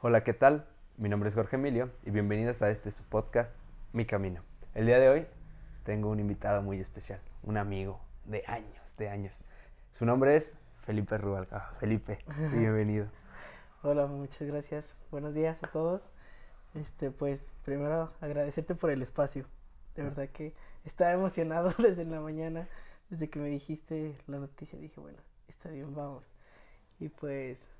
Hola, ¿qué tal? Mi nombre es Jorge Emilio y bienvenidos a este su podcast, Mi Camino. El día de hoy tengo un invitado muy especial, un amigo de años, de años. Su nombre es Felipe Rubalcaba. Felipe, bienvenido. Hola, muchas gracias. Buenos días a todos. Este, pues, primero agradecerte por el espacio. De verdad que estaba emocionado desde la mañana, desde que me dijiste la noticia. Dije, bueno, está bien, vamos. Y pues,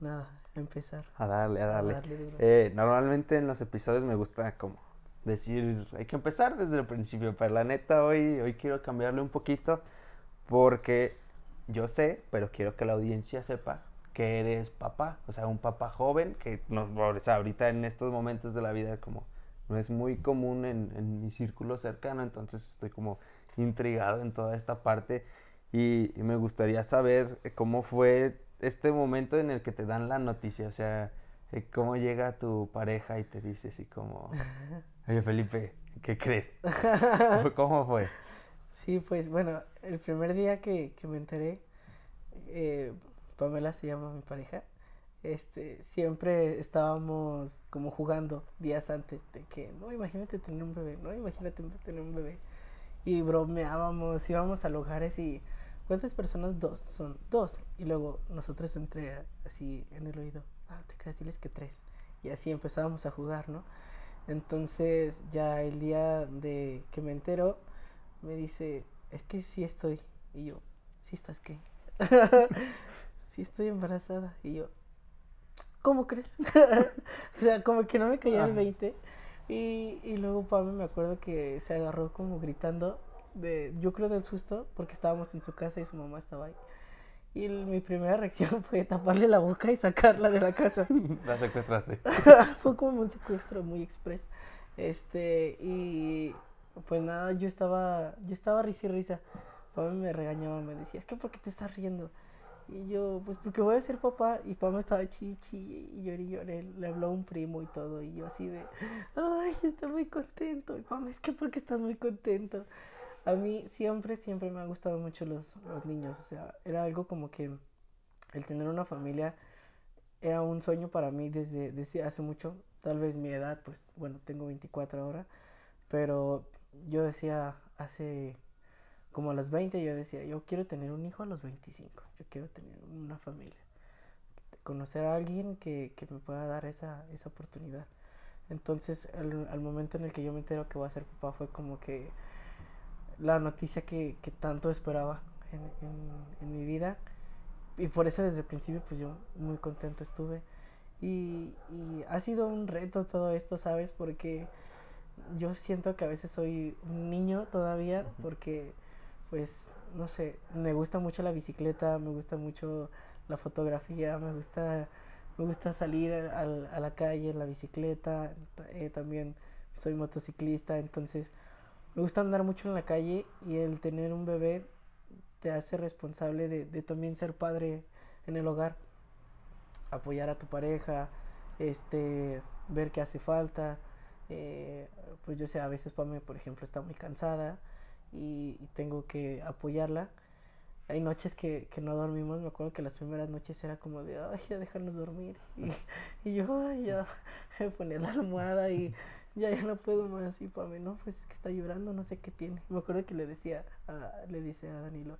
nada, a empezar. A darle, a darle. Eh, normalmente en los episodios me gusta como decir, hay que empezar desde el principio, pero la neta hoy, hoy quiero cambiarle un poquito porque yo sé, pero quiero que la audiencia sepa que eres papá, o sea, un papá joven que no, o sea, ahorita en estos momentos de la vida como no es muy común en, en mi círculo cercano, entonces estoy como intrigado en toda esta parte y, y me gustaría saber cómo fue este momento en el que te dan la noticia, o sea, cómo llega tu pareja y te dice así como, oye Felipe, ¿qué crees? ¿Cómo fue? Sí, pues bueno, el primer día que, que me enteré, eh, Pamela se llama mi pareja, este, siempre estábamos como jugando días antes de que, no, imagínate tener un bebé, no, imagínate tener un bebé. Y bromeábamos, íbamos a lugares y, ¿cuántas personas? Dos, son dos. Y luego nosotros entre así en el oído, ah, te creas, diles que tres. Y así empezábamos a jugar, ¿no? Entonces ya el día de que me entero, me dice, es que sí estoy. Y yo, ¿sí estás qué? sí estoy embarazada. Y yo, ¿cómo crees? o sea, como que no me caía el Ajá. 20. Y, y luego Pame me acuerdo que se agarró como gritando, de, yo creo del susto, porque estábamos en su casa y su mamá estaba ahí. Y el- mi primera reacción fue taparle la boca y sacarla de la casa. La secuestraste. fue como un secuestro muy express. Este, y pues nada, yo estaba, yo estaba risa y risa. Pame me regañaba, me decía, es que ¿por qué te estás riendo? Y yo, pues porque voy a ser papá. Y Pame estaba chichi y lloré y lloré. Le habló un primo y todo. Y yo así de, ay, estoy muy contento. Y Pame, es que ¿por qué estás muy contento? A mí siempre, siempre me han gustado mucho los, los niños. O sea, era algo como que el tener una familia era un sueño para mí desde, desde hace mucho. Tal vez mi edad, pues bueno, tengo 24 ahora. Pero yo decía hace como a los 20, yo decía, yo quiero tener un hijo a los 25. Yo quiero tener una familia. Conocer a alguien que, que me pueda dar esa, esa oportunidad. Entonces, al, al momento en el que yo me entero que voy a ser papá, fue como que la noticia que, que tanto esperaba en, en, en mi vida. Y por eso desde el principio, pues yo muy contento estuve. Y, y ha sido un reto todo esto, ¿sabes? Porque yo siento que a veces soy un niño todavía, porque, pues, no sé, me gusta mucho la bicicleta, me gusta mucho la fotografía, me gusta, me gusta salir a, a- a la calle en la bicicleta, eh, también soy motociclista, entonces me gusta andar mucho en la calle y el tener un bebé te hace responsable de, también ser padre en el hogar, apoyar a tu pareja, este, ver qué hace falta, eh, pues yo sé, a veces Pame, por ejemplo, está muy cansada y, tengo que apoyarla. Hay noches que, que no dormimos, me acuerdo que las primeras noches era como de, ay, ya déjanos dormir. Y, y yo, ay, ya, ponía la almohada y ya, ya no puedo más. Y Pame, no, pues es que está llorando, no sé qué tiene. Me acuerdo que le decía, a- le dice a Danilo,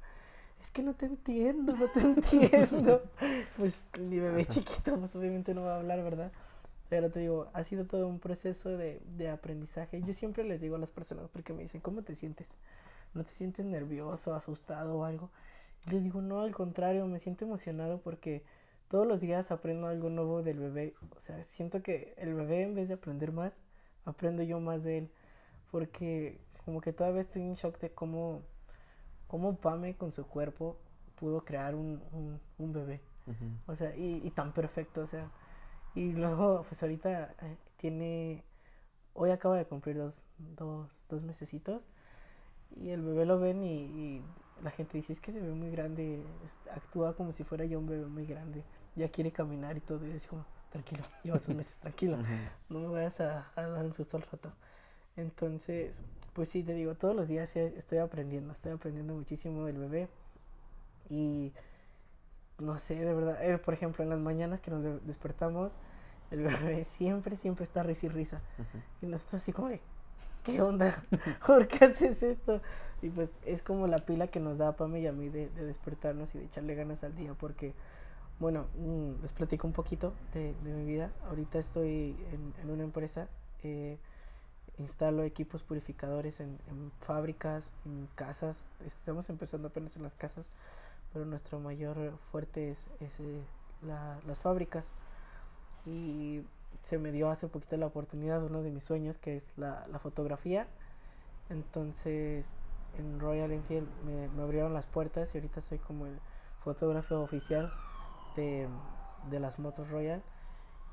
es que no te entiendo, no te entiendo. pues mi bebé chiquito, pues obviamente no va a hablar, ¿verdad? Pero te digo, ha sido todo un proceso de, de aprendizaje. Yo siempre les digo a las personas, porque me dicen, ¿cómo te sientes? ¿No te sientes nervioso, asustado o algo? Y les digo, no, al contrario, me siento emocionado porque todos los días aprendo algo nuevo del bebé. O sea, siento que el bebé en vez de aprender más, aprendo yo más de él. Porque como que todavía estoy en shock de cómo, cómo Pame con su cuerpo pudo crear un, un, un bebé. O sea, y, y tan perfecto, o sea. Y luego, pues ahorita eh, tiene, hoy acaba de cumplir dos, dos, dos mesecitos. Y el bebé lo ven y, y la gente dice, es que se ve muy grande, es- actúa como si fuera ya un bebé muy grande. Ya quiere caminar y todo. Y así como, tranquilo, llevas dos meses, tranquilo no me vayas a, a dar un susto al rato. Entonces, pues sí, te digo, todos los días estoy aprendiendo, estoy aprendiendo muchísimo del bebé. Y no sé, de verdad. eh, por ejemplo, en las mañanas que nos de- despertamos, el bebé siempre, siempre está risa y risa. Y nosotros así como, ¿qué onda? ¿Por qué haces esto? Y pues es como la pila que nos da a Pame y a mí de, de despertarnos y de echarle ganas al día porque, bueno, mm, les platico un poquito de, mi vida. Ahorita estoy en, una empresa, eh, instalo equipos purificadores en, fábricas, en casas. Estamos empezando apenas en las casas, pero nuestro mayor fuerte es, eh, la- las fábricas. Y se me dio hace poquito la oportunidad, uno de mis sueños, que es la, fotografía. Entonces, en Royal Enfield me abrieron las puertas y ahorita soy como el fotógrafo oficial de, de las motos Royal.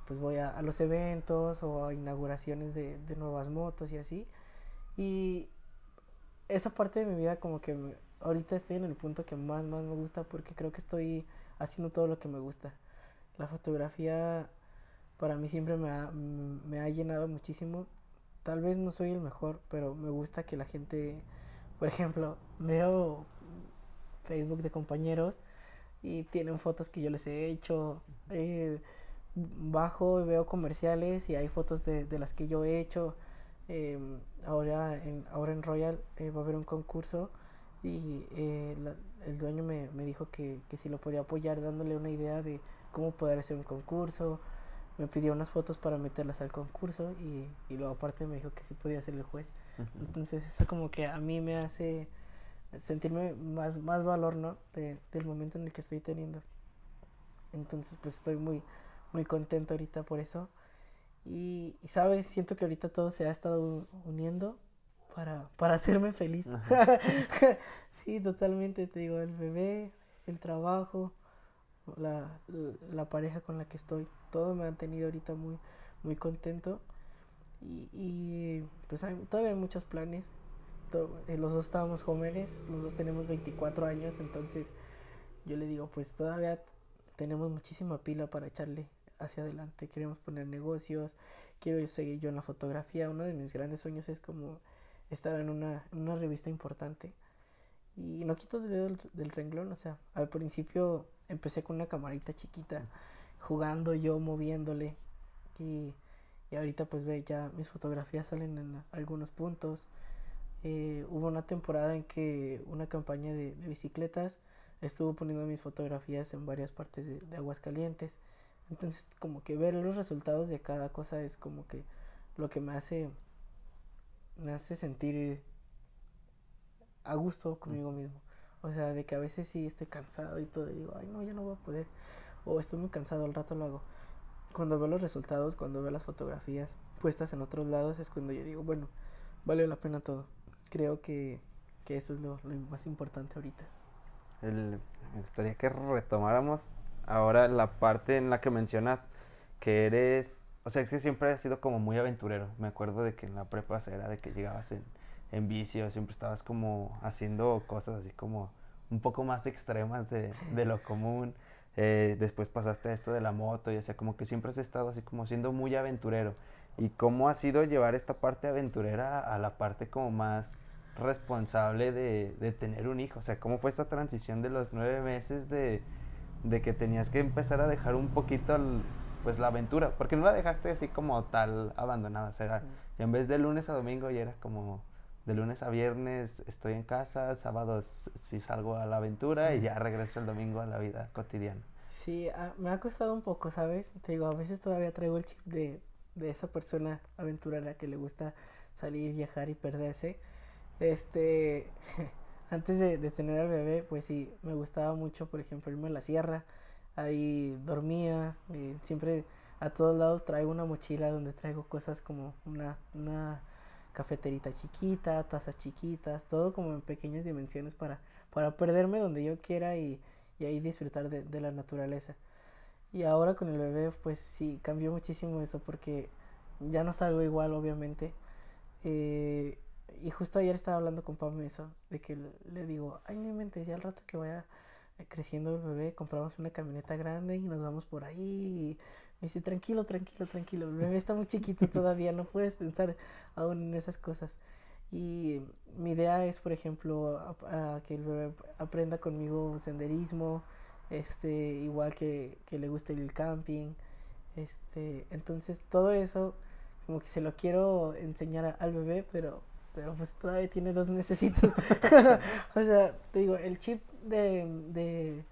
Pues voy a, a los eventos o a inauguraciones de, de nuevas motos y así. Y esa parte de mi vida como que me- ahorita estoy en el punto que más, más me gusta porque creo que estoy haciendo todo lo que me gusta. La fotografía para mí siempre me ha, me ha llenado muchísimo. Tal vez no soy el mejor, pero me gusta que la gente, por ejemplo, veo Facebook de compañeros y tienen fotos que yo les he hecho. eh, bajo y veo comerciales y hay fotos de, de las que yo he hecho. Em, ahora, en, ahora en Royal eh, va a haber un concurso y eh, la- el dueño me, me dijo que, que si lo podía apoyar dándole una idea de cómo poder hacer un concurso. Me pidió unas fotos para meterlas al concurso y, y luego aparte me dijo que sí podía ser el juez. Entonces eso como que a mí me hace sentirme más, más valor, ¿no? De- del momento en el que estoy teniendo. Entonces pues estoy muy, muy contento ahorita por eso. Y, y, sabes, siento que ahorita todo se ha estado uniendo para, para hacerme feliz. sí, totalmente, te digo, el bebé, el trabajo, la, la pareja con la que estoy, todo me ha tenido ahorita muy, muy contento. Y, y, pues hay, todavía hay muchos planes. Los dos estábamos jóvenes, los dos tenemos 24 años, entonces yo le digo, pues todavía tenemos muchísima pila para echarle hacia adelante. Queremos poner negocios, quiero seguir yo en la fotografía. Uno de mis grandes sueños es como estar en una, en una revista importante. Y no quito el dedo del renglón, o sea, al principio empecé con una camarita chiquita, jugando yo, moviéndole. Y, y ahorita pues ve, ya mis fotografías salen en algunos puntos. Eh, hubo una temporada en que una campaña de, bicicletas estuvo poniendo mis fotografías en varias partes de, de Aguascalientes. Entonces, como que ver los resultados de cada cosa es como que lo que me hace me hace sentir a gusto conmigo mismo. O sea, de que a veces sí estoy cansado y todo, y digo, ay, no, ya no voy a poder. O estoy muy cansado, al rato lo hago. Cuando veo los resultados, cuando veo las fotografías puestas en otros lados, es cuando yo digo, bueno, vale la pena todo. Creo que, que eso es lo, lo más importante ahorita. El- me gustaría que retomáramos ahora la parte en la que mencionas que eres, o sea, es que siempre has sido como muy aventurero. Me acuerdo de que en la prepa era de que llegabas en, en vicio, siempre estabas como haciendo cosas así como un poco más extremas de, de lo común. Eh, después pasaste a esto de la moto y o sea, como que siempre has estado así como siendo muy aventurero. ¿Y cómo ha sido llevar esta parte aventurera a la parte como más responsable de, de tener un hijo? O sea, ¿cómo fue esa transición de los nueve meses de, de que tenías que empezar a dejar un poquito el- pues la aventura? Porque no la dejaste así como tal abandonada. O sea, en vez de lunes a domingo ya era como de lunes a viernes estoy en casa, sábados sí salgo a la aventura y ya regreso el domingo a la vida cotidiana. Sí, ah, me ha costado un poco, ¿sabes? Te digo, a veces todavía traigo el chip de, de esa persona aventurera que le gusta salir, viajar y perderse. Este, antes de, tener al bebé, pues sí, me gustaba mucho, por ejemplo, irme a la sierra. Ahí dormía, eh, siempre a todos lados traigo una mochila donde traigo cosas como una, una cafeterita chiquita, tazas chiquitas, todo como en pequeñas dimensiones para, para perderme donde yo quiera y, y ahí disfrutar de, de la naturaleza. Y ahora con el bebé, pues sí, cambió muchísimo eso porque ya no salgo igual, obviamente. Eh, y justo ayer estaba hablando con Pam eso, de que le, digo, ay, no inventes, ya al rato que vaya creciendo el bebé, compramos una camioneta grande y nos vamos por ahí. Y me dice, tranquilo, tranquilo, tranquilo, el bebé está muy chiquito todavía, no puedes pensar aún en esas cosas. Y mi idea es, por ejemplo, a- a que el bebé aprenda conmigo senderismo, este, igual que, que le gusta al camping, este, entonces todo eso como que se lo quiero enseñar al bebé, pero, pero pues todavía tiene dos necesitos. o sea, te digo, el chip de, de,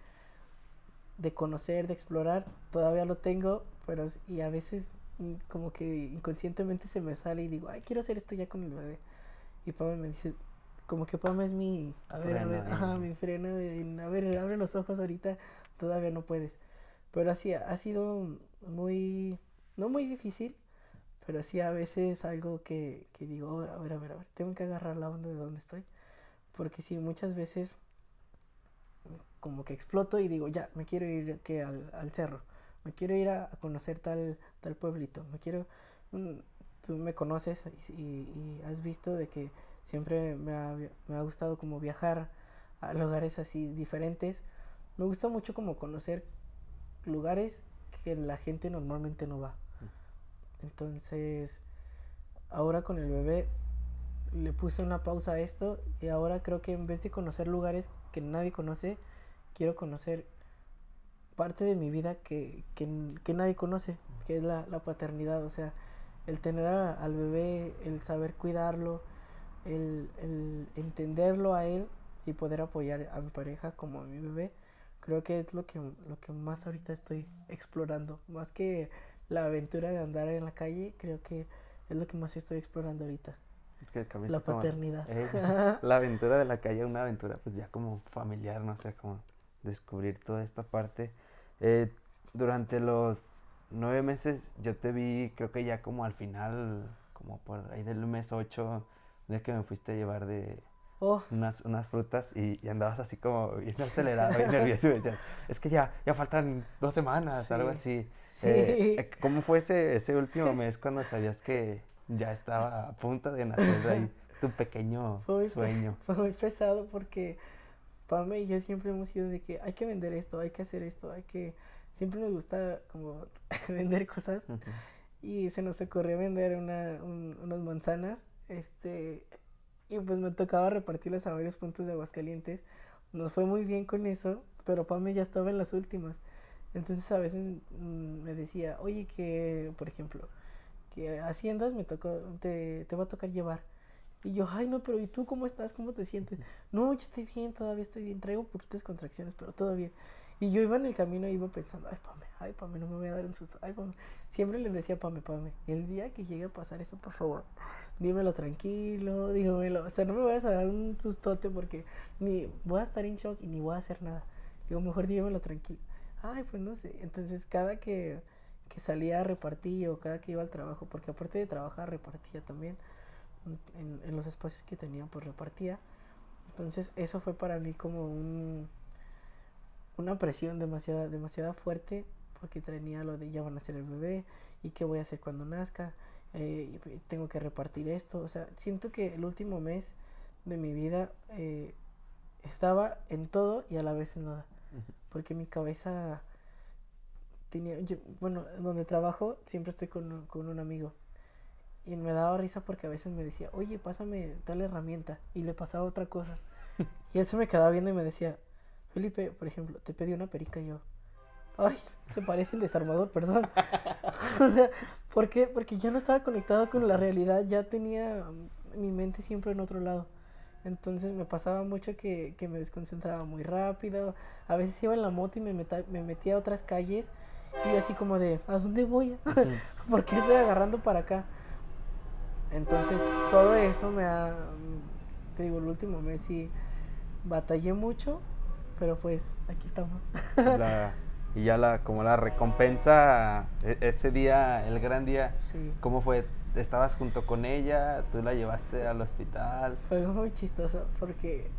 de conocer, de explorar, todavía lo tengo, pero y a veces mm, como que inconscientemente se me sale y digo, ay, quiero hacer esto ya con el bebé. Y Pame me dice, como que Pame es mi, a ver, a ver, ajá, mi freno, en, a ver, abre los ojos ahorita, todavía no puedes. Pero así ha sido muy, no muy difícil, pero sí a veces algo que, que digo, "Oh, a ver, a ver, a ver, tengo que agarrar la onda de donde estoy. Porque sí, muchas veces como que exploto y digo, ya, me quiero ir que al, al cerro, me quiero ir a, a conocer tal, tal pueblito, me quiero, mm, tú me conoces y, y- y has visto de que siempre me ha, me ha gustado como viajar a lugares así diferentes. Me gusta mucho como conocer lugares que la gente normalmente no va. Entonces, ahora con el bebé le puse una pausa a esto y ahora creo que en vez de conocer lugares que nadie conoce, quiero conocer parte de mi vida que, que, que nadie conoce, que es la, la paternidad, o sea, el tener al bebé, el saber cuidarlo, el, el entenderlo a él y poder apoyar a mi pareja como a mi bebé, creo que es lo que, lo que más ahorita estoy explorando, más que la aventura de andar en la calle, creo que es lo que más estoy explorando ahorita, que la como- paternidad. Eh, la aventura de la calle, una aventura pues ya como familiar, no sé, como descubrir toda esta parte. Eh, durante los nueve meses yo te vi, creo que ya como al final, como por ahí del mes ocho, de que me fuiste a llevar de Oh, unas, unas frutas y, y andabas así como bien acelerado, bien nervioso y decías, es que ya, ya faltan dos semanas, algo Sí, así. sí. Eh, eh, ¿Cómo fue ese, ese último mes cuando sabías que ya estaba a punto de nacer ahí tu pequeño Fue sueño? fue muy pesado porque Pame y yo siempre hemos sido de que hay que vender esto, hay que hacer esto, hay que... Siempre nos gusta como vender cosas Ujú. y se nos ocurrió vender una, un- unas manzanas, este, y pues me tocaba repartirlas a varios puntos de Aguascalientes. Nos fue muy bien con eso, pero Pame ya estaba en las últimas. Entonces a veces mm, me decía, oye, que, por ejemplo, que Haciendas me tocó, te, te va a tocar llevar. Y yo, ay, no, pero ¿y tú cómo estás? ¿Cómo te sientes? No, yo estoy bien, todavía estoy bien. Traigo poquitas contracciones, pero bien. Y yo iba en el camino iba pensando, ay, Pame, ay, Pame, no me voy a dar un susto. Ay, Pame. Siempre le decía, Pame, Pame, el día que llegue a pasar eso, por favor, dímelo tranquilo, dígamelo. O sea, no me vayas a dar un sustote porque ni voy a estar en shock y ni voy a hacer nada. Digo, mejor dígamelo tranquilo. Ay, pues no sé. Entonces, cada que, que salía a repartir o cada que iba al trabajo, porque aparte de trabajar, repartía también en, en los espacios que tenía, pues repartía. Entonces, eso fue para mí como un, una presión demasiada, demasiada fuerte, porque tenía lo de ya van a ser el bebé y qué voy a hacer cuando nazca. Eh, tengo que repartir esto. O sea, siento que el último mes de mi vida eh, estaba en todo y a la vez en nada. Porque mi cabeza tenía, yo- bueno, donde trabajo siempre estoy con, un- con un amigo. Y me daba risa porque a veces me decía, oye, pásame tal herramienta. Y le pasaba otra cosa. y él se me quedaba viendo y me decía, Felipe, por ejemplo, te pedí una perica y yo. Ay, se parece el desarmador, perdón. o sea, ¿por qué? Porque ya no estaba conectado con la realidad, ya tenía mm, mi mente siempre en otro lado. Entonces me pasaba mucho que, que me desconcentraba muy rápido. A veces iba en la moto y me, meta- me metía a otras calles. Y yo así como de, ¿a dónde voy? ¿Por qué estoy agarrando para acá? Entonces todo eso me ha, mm, te digo, el último mes sí batallé mucho, pero pues aquí estamos. La- y ya la, como la recompensa, e- ese día, el gran día, Sí. ¿cómo fue? ¿Estabas junto con ella? ¿Tú la llevaste al hospital? Fue muy chistoso porque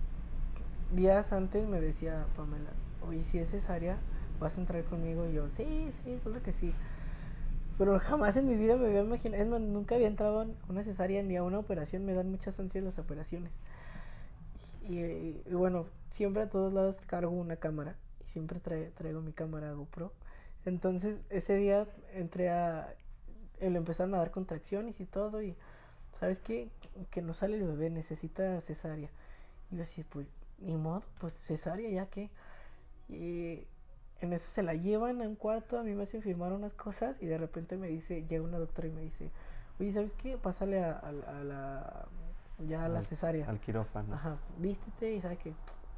días antes me decía Pamela, oye, si es cesárea, vas a entrar conmigo. Y yo, sí, sí, claro que sí. Pero jamás en mi vida me había imaginado, es más, nunca había entrado a una cesárea ni a una operación, me dan muchas ansias las operaciones. Y, y- y bueno, siempre a todos lados cargo una cámara y siempre trae- traigo mi cámara GoPro. Entonces ese día entré a, eh, le empezaron a dar contracciones y todo y ¿sabes qué? Que no sale el bebé, necesita cesárea. Y yo así, pues, ni modo, pues cesárea, ya que. Y, en eso se la llevan a un cuarto, a mí me hacen firmar unas cosas y de repente me dice, llega una doctora y me dice, oye, ¿sabes qué? Pásale a, a- a la, ya a la cesárea. Al quirófano. Ajá, vístete y sabe qué.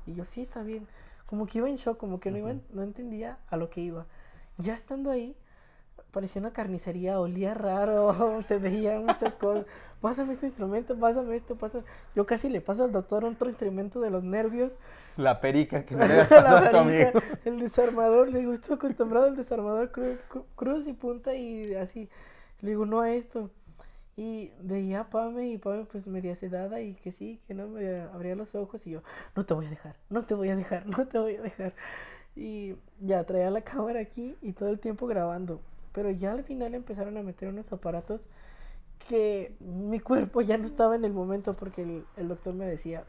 Y yo, sí, está bien. Como que iba en shock, como que no, iba, no entendía a lo que iba. Ya estando ahí, parecía una carnicería, olía raro, se veían muchas cosas. Pásame este instrumento, pásame esto, pásame. Yo casi le paso al doctor otro instrumento de los nervios. La perica que me le a tu amigo. el desarmador. Le digo, estoy acostumbrado al desarmador cruz, cru- cruz y punta y así. Le digo, no a esto. Y veía a Pame y Pame pues media sedada y que sí, que no me abría los ojos y yo, no te voy a dejar, no te voy a dejar, no te voy a dejar. Y ya traía la cámara aquí y todo el tiempo grabando. Pero ya al final empezaron a meter unos aparatos que mi cuerpo ya no estaba en el momento porque el, el doctor me decía,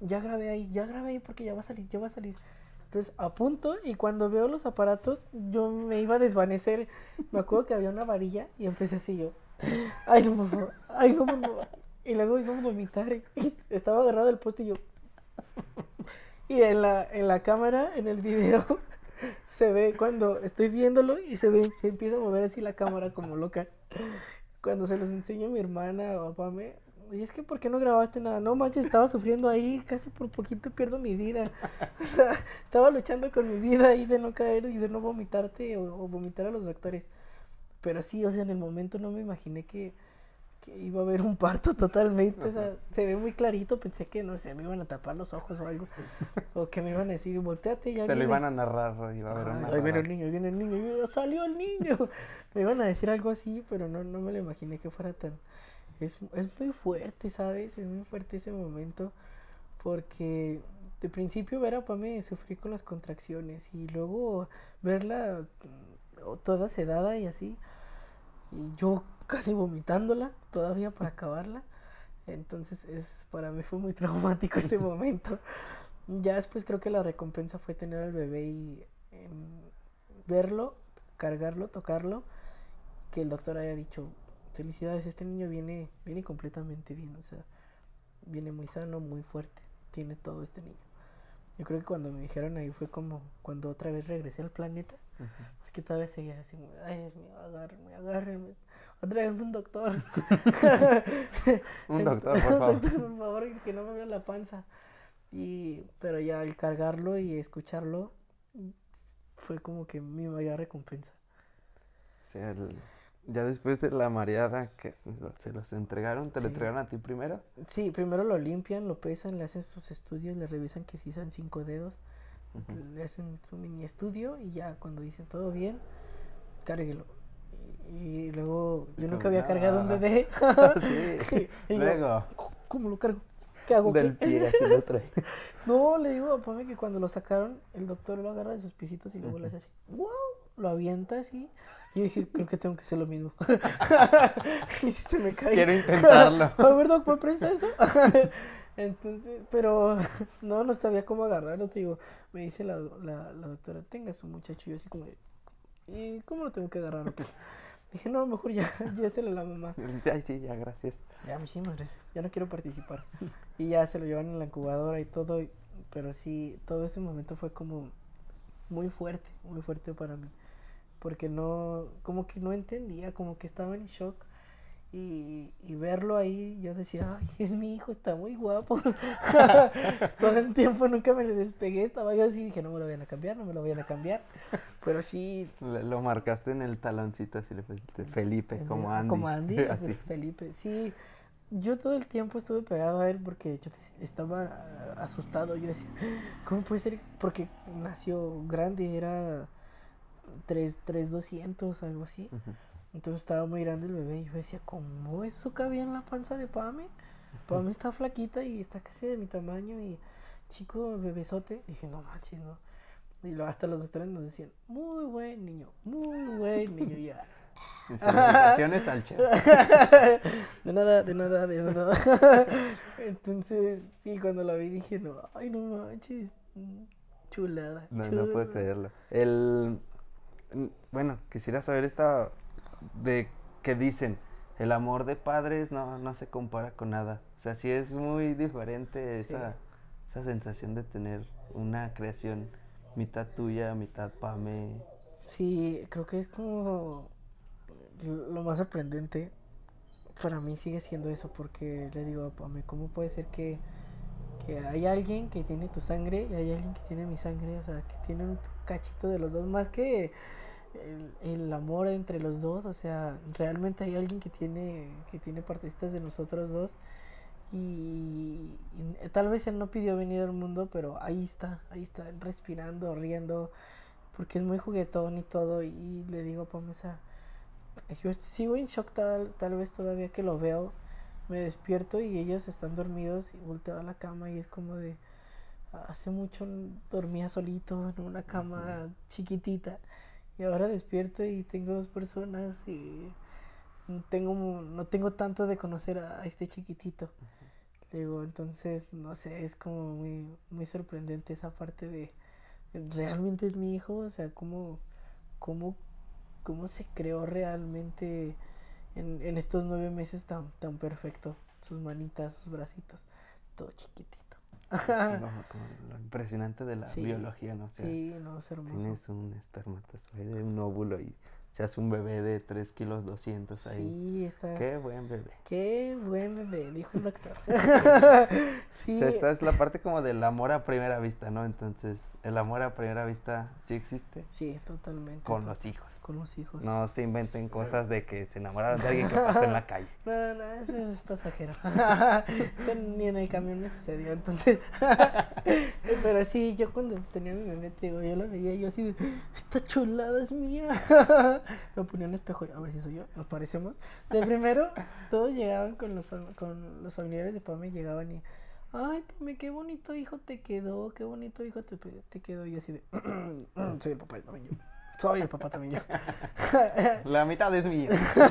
ya grabé ahí, ya grabé ahí porque ya va a salir, ya va a salir. Entonces apunto y cuando veo los aparatos yo me iba a desvanecer. Me acuerdo que había una varilla y empecé así yo. Ay, no, por favor. Ay, no, por favor. Y luego iba a vomitar. estaba agarrado el poste y yo. Y en la, en la cámara, en el video, se ve cuando estoy viéndolo y se ve, se empieza a mover así la cámara como loca. Cuando se los enseño a mi hermana o a Pame, y es que ¿por qué no grabaste nada? No manches, estaba sufriendo ahí, casi por poquito pierdo mi vida. Estaba luchando con mi vida ahí de no caer y de no vomitarte o, vomitar a los doctores. Pero sí, o sea, en el momento no me imaginé que, que iba a haber un parto totalmente. O sea, se ve muy clarito. Pensé que, no sé, me iban a tapar los ojos o algo. O que me iban a decir, volteate, ya Te lo viene". iban a narrar, iba a haber una ahí viene el niño, ahí viene el niño, ahí viene- salió el niño. Me iban a decir algo así, pero no, no me lo imaginé que fuera tan... Es, es muy fuerte, ¿sabes? Es muy fuerte ese momento. Porque de principio ver a Pame sufrir con las contracciones y luego verla toda sedada y así. Y yo casi vomitándola todavía para acabarla. Entonces es para mí fue muy traumático ese momento. Ya después creo que la recompensa fue tener al bebé y em, verlo, cargarlo, tocarlo, que el doctor haya dicho, felicidades, este niño viene, viene completamente bien, o sea, viene muy sano, muy fuerte, tiene todo este niño. Yo creo que cuando me dijeron ahí fue como cuando otra vez regresé al planeta. Porque todavía seguía así, ay Dios mío, agárrenme, agárrenme, o tráiganme un doctor. Un doctor, por favor. Un doctor, por favor, que no me abra la panza. Y, pero ya al cargarlo y escucharlo, fue como que mi mayor recompensa. El- ya después de la mareada que se, lo- los entregaron, ¿te lo Sí. entregaron a ti primero? Sí, primero lo limpian, lo pesan, le hacen sus estudios, le revisan que sí sean cinco dedos, Le hacen su mini estudio y ya cuando dicen todo bien, cárguelo. Y, y luego yo nunca había cargado un bebé. sí. Y yo, Luego, ¿Cómo lo cargo? ¿Qué hago? del ¿Qué? pie así lo trae. No, le digo a Pame que cuando lo sacaron, el doctor lo agarra de sus pisitos y luego le hace así, wow, lo avienta así. Y yo dije, creo que tengo que hacer lo mismo. y si se me cae. Quiero intentarlo. A ver, Doc, ¿me presta eso? Entonces, pero no, no sabía cómo agarrarlo, te digo. Me dice la, la, la doctora, tenga su muchacho. Y yo así como, ¿y cómo lo tengo que agarrar? o qué?". Dije, no, mejor ya, lléveselo a la mamá. Ay, sí, ya, gracias. Ya, muchísimas gracias. Ya no quiero participar. Y ya se lo llevan en la incubadora y todo. Pero sí, todo ese momento fue como muy fuerte, muy fuerte para mí. Porque no, como que no entendía, como que estaba en shock. Y, y verlo ahí, yo decía, ay, es mi hijo, está muy guapo. todo el tiempo nunca me le despegué, estaba yo así, dije, no me lo vayan a cambiar, no me lo vayan a cambiar. Pero sí, Le- lo marcaste en el taloncito así le Felipe, como Andy. Como Andy, pues. Felipe. Sí, yo todo el tiempo estuve pegado a él porque yo estaba ah, asustado. Yo decía, ¿cómo puede ser? Porque nació grande, era 3, 200, algo así. Entonces estaba muy grande el bebé y yo decía, ¿cómo eso cabía en la panza de Pame? Pame está flaquita y está casi de mi tamaño y chico, bebesote. Dije, no manches, no. Y luego hasta los doctores nos decían, muy buen niño, muy buen niño. Y ya, En felicitaciones al chef. de nada, de nada, de nada. Entonces, sí, cuando la vi dije, no, ay, no manches, chulada. No, no puedo chulada". creerlo. El, mm, bueno, quisiera saber esta de que dicen, el amor de padres no, no se compara con nada. O sea, sí es muy diferente Sí. esa, esa sensación de tener una creación mitad tuya, mitad Pame. Sí, creo que es como lo más sorprendente. Para mí sigue siendo eso, porque le digo a Pame, ¿cómo puede ser que, que hay alguien que tiene tu sangre y hay alguien que tiene mi sangre? O sea, que tiene un cachito de los dos, más que el, el, amor entre los dos, o sea, realmente hay alguien que tiene, que tiene partecitas de nosotros dos. Y, y, tal vez él no pidió venir al mundo, pero ahí está, ahí está, respirando, riendo, porque es muy juguetón y todo. Y le digo o sea, yo sigo en shock tal, tal vez todavía que lo veo. Me despierto y ellos están dormidos y volteo a la cama y es como de... Hace mucho dormía solito en una cama chiquitita y ahora despierto y tengo dos personas y tengo, no tengo tanto de conocer a, a este chiquitito. Digo, entonces, no sé, es como muy, muy sorprendente esa parte de, realmente es mi hijo, o sea, cómo, cómo, cómo se creó realmente en, en estos nueve meses tan, tan perfecto. Sus manitas, sus bracitos, todo chiquitito. Como lo impresionante de la Sí. biología, ¿no? O sea, sí, no, es hermoso. tienes un espermatozoide, un óvulo y se hace un bebé de 3 kilos 200 ahí. Sí, está. Qué buen bebé. Qué buen bebé, dijo el doctor. sí, O sea, esta es la parte como del amor a primera vista, ¿no? Entonces, el amor a primera vista sí existe sí, totalmente. con los hijos. con los hijos. No se inventen cosas de que se enamoraron de alguien que pasó en la calle. No, no, eso es pasajero. eso ni en el camión me sucedió, entonces. Pero sí, yo cuando tenía mi bebé, digo, yo lo veía yo así de, esta chulada es mía. me ponía espejo, a ver si soy yo, nos parecemos. De primero, todos llegaban con los, con los familiares de Pame, llegaban y, ay, Pame, qué bonito hijo te quedó, qué bonito hijo te, te quedó. Y así de, soy el papá también yo. Soy el papá también yo. La mitad es mía.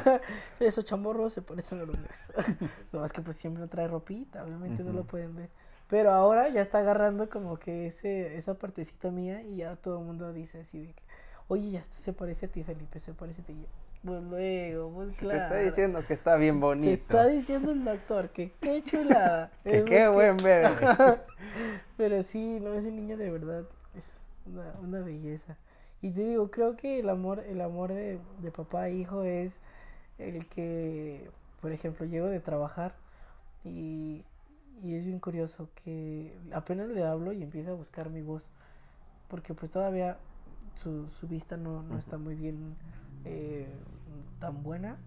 Esos chamorros se parecen a los míos. no, es que pues siempre no trae ropita, obviamente no lo pueden ver. Pero ahora ya está agarrando como que ese, esa partecita mía y ya todo el mundo dice así de que, oye, ya se parece a ti, Felipe, se parece a ti. Pues luego, pues Te claro. está diciendo que está bien Te bonito. está diciendo el doctor que qué chulada. Que qué buen bebé. Pero sí, no, ese niño de verdad es una, una belleza. Y te digo, creo que el amor, el amor de, de papá e hijo es el que, por ejemplo, llego de trabajar y, y es bien curioso que apenas le hablo y empieza a buscar mi voz. Porque pues todavía su, su vista no, no está muy bien eh, tan buena.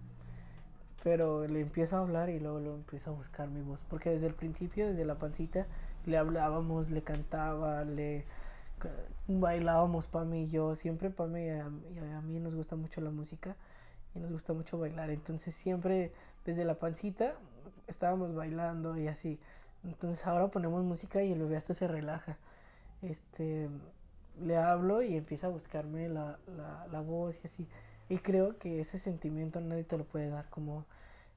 Pero le empiezo a hablar y luego lo empiezo a buscar mi voz. Porque desde el principio, desde la pancita, le hablábamos, le cantaba, le bailábamos Pame y yo. Siempre Pame y a, y a mí nos gusta mucho la música y nos gusta mucho bailar. Entonces siempre desde la pancita estábamos bailando y así. Entonces ahora ponemos música y el bebé hasta se relaja. Este, le hablo y empieza a buscarme la, la, la voz y así. Y creo que ese sentimiento nadie te lo puede dar, como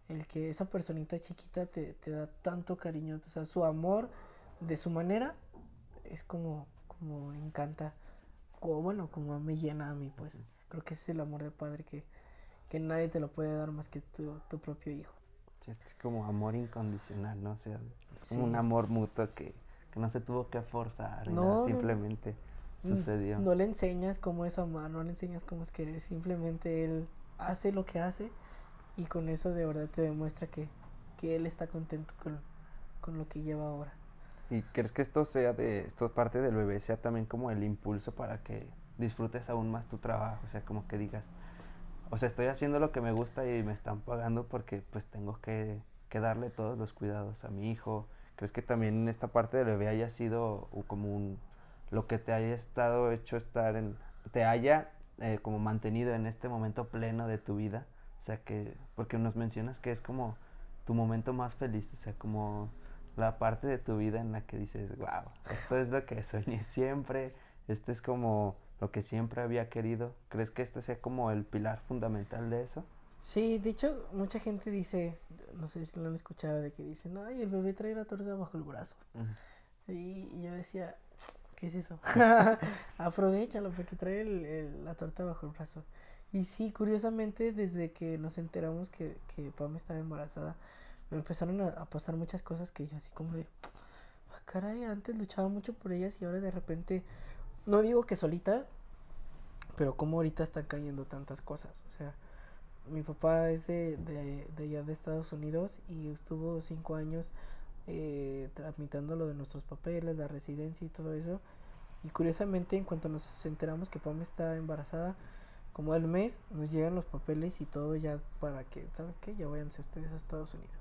el que esa personita chiquita te, te da tanto cariño. O sea, su amor de su manera es como, como encanta, como, bueno, como me llena a mí, pues. Creo que es el amor de padre que, que nadie te lo puede dar más que tu, tu propio hijo. Sí, es como amor incondicional, ¿no? O sea, es como un Sí. amor mutuo que, que no se tuvo que forzar, ni No, nada, no, no. simplemente Mm, sucedió. No le enseñas cómo es amar, no le enseñas cómo es querer, simplemente él hace lo que hace y con eso de verdad te demuestra que, que él está contento con, con lo que lleva ahora. ¿Y crees que esto sea de, esto parte del bebé, sea también como el impulso para que disfrutes aún más tu trabajo? O sea, como que digas, o sea, estoy haciendo lo que me gusta y me están pagando porque pues tengo que, que darle todos los cuidados a mi hijo. ¿Crees que también esta parte del bebé haya sido como un, lo que te haya estado hecho estar en, te haya eh, como mantenido en este momento pleno de tu vida? O sea, que, porque nos mencionas que es como tu momento más feliz, o sea, como la parte de tu vida en la que dices, wow, esto es lo que soñé siempre, este es como lo que siempre había querido. ¿Crees que este sea como el pilar fundamental de eso? Sí, de hecho, mucha gente dice, no sé si lo han escuchado, de que dicen, ay, el bebé trae la torta bajo el brazo. Y, y yo decía, ¿qué es eso? Aprovechalo porque trae el- el- la torta bajo el brazo. Y sí, curiosamente, desde que nos enteramos que, que Pam estaba embarazada, me empezaron a, a pasar muchas cosas que yo así como de, "Ah, caray, antes luchaba mucho por ellas y ahora de repente no digo que solita, pero como ahorita están cayendo tantas cosas. O sea, mi papá es de, de, de allá de Estados Unidos y estuvo cinco años eh, tramitando lo de nuestros papeles, la residencia y todo eso. Y curiosamente, en cuanto nos enteramos que Pam está embarazada, como al mes, nos llegan los papeles y todo ya para que, ¿saben qué? Ya váyanse ustedes a Estados Unidos.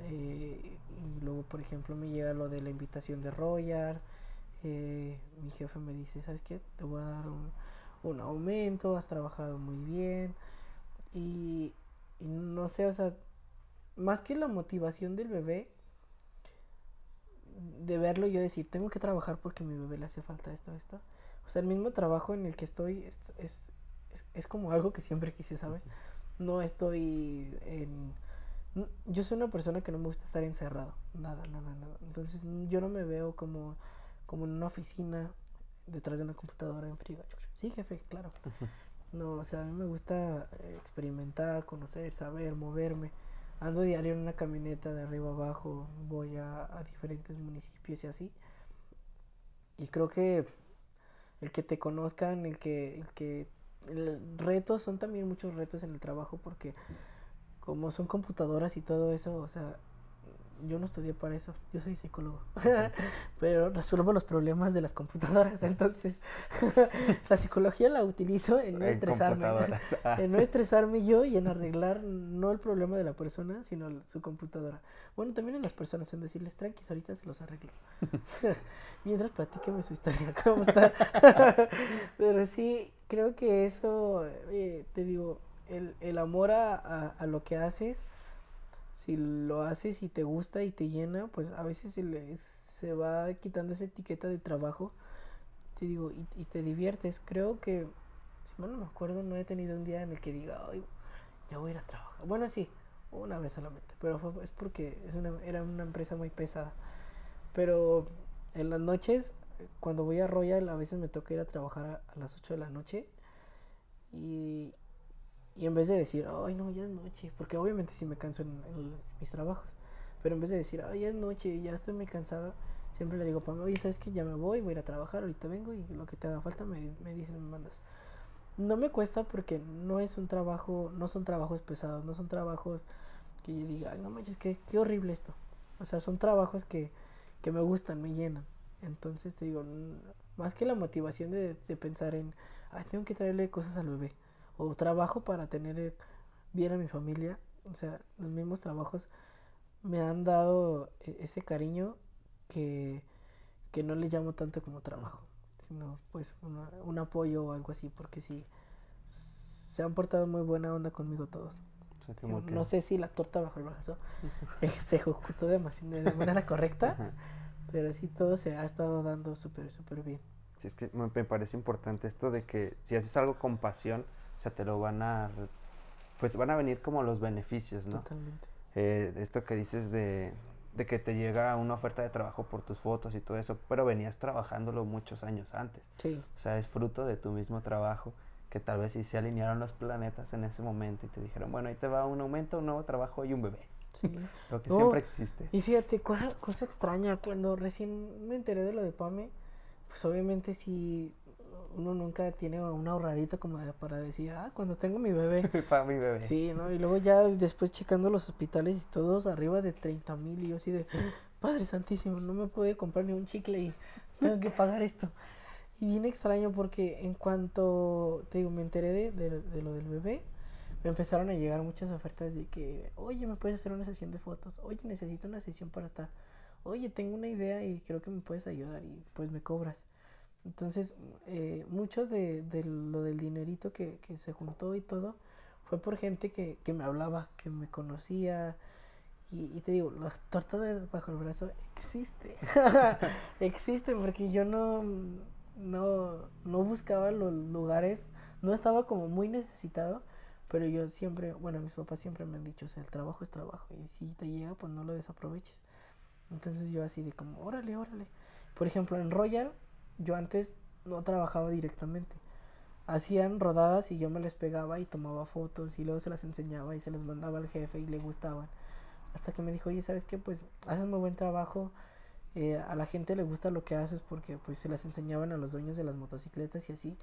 Eh, y luego, por ejemplo, me llega lo de la invitación de Royal. Eh, mi jefe me dice, ¿sabes qué? Te voy a dar un, un aumento, has trabajado muy bien. Y, no sé, o sea, más que la motivación del bebé, de verlo yo decir, tengo que trabajar porque a mi bebé le hace falta esto, esto. O sea, el mismo trabajo en el que estoy es, es, es, es como algo que siempre quise, ¿sabes? No estoy en... Yo soy una persona que no me gusta estar encerrado, nada, nada, nada. Entonces yo no me veo como, como en una oficina detrás de una computadora en frío. Sí, jefe, claro. No, o sea, a mí me gusta eh, experimentar, conocer, saber, moverme. Ando diario en una camioneta de arriba abajo, voy a, diferentes municipios y así. Y creo que el que te conozcan, el que, el que el retos son también muchos retos en el trabajo porque como son computadoras y todo eso, o sea, yo no estudié para eso, yo soy psicólogo, pero resuelvo los problemas de las computadoras, entonces la psicología la utilizo en no En estresarme, en no estresarme yo y en arreglar no el problema de la persona, sino su computadora. Bueno, también en las personas, en decirles, tranquis, ahorita se los arreglo. Mientras platíqueme su historia, cómo está. Pero sí, creo que eso, eh, te digo, el, el amor a, a, a lo que haces, si lo haces y te gusta y te llena, pues a veces se, le- se va quitando esa etiqueta de trabajo, te digo, y, y te diviertes. Creo que, si mal no me acuerdo, no he tenido un día en el que diga, ay, ya voy a ir a trabajar. Bueno, sí, una vez solamente, pero fue, es porque es una, era una empresa muy pesada. Pero en las noches, cuando voy a Royal, a veces me toca ir a trabajar a, a las 8 de la noche. Y, y en vez de decir, ay, no, ya es noche, porque obviamente sí me canso en, en mis trabajos. Pero en vez de decir, ay, ya es noche, ya estoy muy cansada, siempre le digo, Pam, oye, ¿sabes que Ya me voy, voy a ir a trabajar, ahorita vengo y lo que te haga falta me, me dices, me mandas. No me cuesta porque no es un trabajo, no son trabajos pesados, no son trabajos que yo diga, ay, no manches, qué, qué horrible esto. O sea, son trabajos que, que me gustan, me llenan. Entonces te digo, más que la motivación de, de pensar en, ay, tengo que traerle cosas al bebé, o trabajo para tener eh, bien a mi familia, o sea, los mismos trabajos me han dado e- ese cariño que, que no les llamo tanto como trabajo, sino pues una- un apoyo o algo así, porque sí, se han portado muy buena onda conmigo todos. No sé si la torta bajo el brazo eh, se ejecutó demasiado de manera correcta, Ajá. pero sí todo se ha estado dando súper, súper bien. Sí, es que me parece importante esto de que si haces algo con pasión, o sea, te lo van a, pues van a venir como los beneficios, ¿no? Totalmente. Eh, esto que dices de, de que te llega una oferta de trabajo por tus fotos y todo eso, pero venías trabajándolo muchos años antes. Sí, O sea, es fruto de tu mismo trabajo, que tal vez sí se alinearon los planetas en ese momento y te dijeron, bueno, ahí te va un aumento, un nuevo trabajo y un bebé. sí. Lo que No, siempre existe. Y fíjate, cosa, cosa extraña, cuando recién me enteré de lo de Pame, pues obviamente si uno nunca tiene un ahorradito como de- para decir, ah, cuando tengo mi bebé. Para mi bebé. Sí, ¿no? Y luego ya después checando los hospitales y todos arriba de 30 mil y yo así de, Padre Santísimo, no me puede comprar ni un chicle y tengo que pagar esto. Y bien extraño porque en cuanto, te digo, me enteré de, de- de lo del bebé, me empezaron a llegar muchas ofertas de que, oye, ¿me puedes hacer una sesión de fotos? Oye, necesito una sesión para tal. Oye, tengo una idea y creo que me puedes ayudar y pues me cobras. Entonces, eh, mucho de, de lo del dinerito que, que se juntó y todo fue por gente que, que me hablaba, que me conocía. Y, y te digo, la torta de bajo el brazo existe. existe porque yo no, no, no buscaba los lugares, no estaba como muy necesitado, pero yo siempre, bueno, mis papás siempre me han dicho, o sea, el trabajo es trabajo y si te llega, pues no lo desaproveches. Entonces yo así de como, órale, órale. Por ejemplo, en Royal, yo antes no trabajaba directamente. Hacían rodadas y yo me les pegaba y tomaba fotos y luego se las enseñaba y se las mandaba al jefe y le gustaban. Hasta que me dijo, oye, ¿sabes qué? Pues haces muy buen trabajo. eh, a la gente le gusta lo que haces porque pues se las enseñaban a los dueños de las motocicletas y así,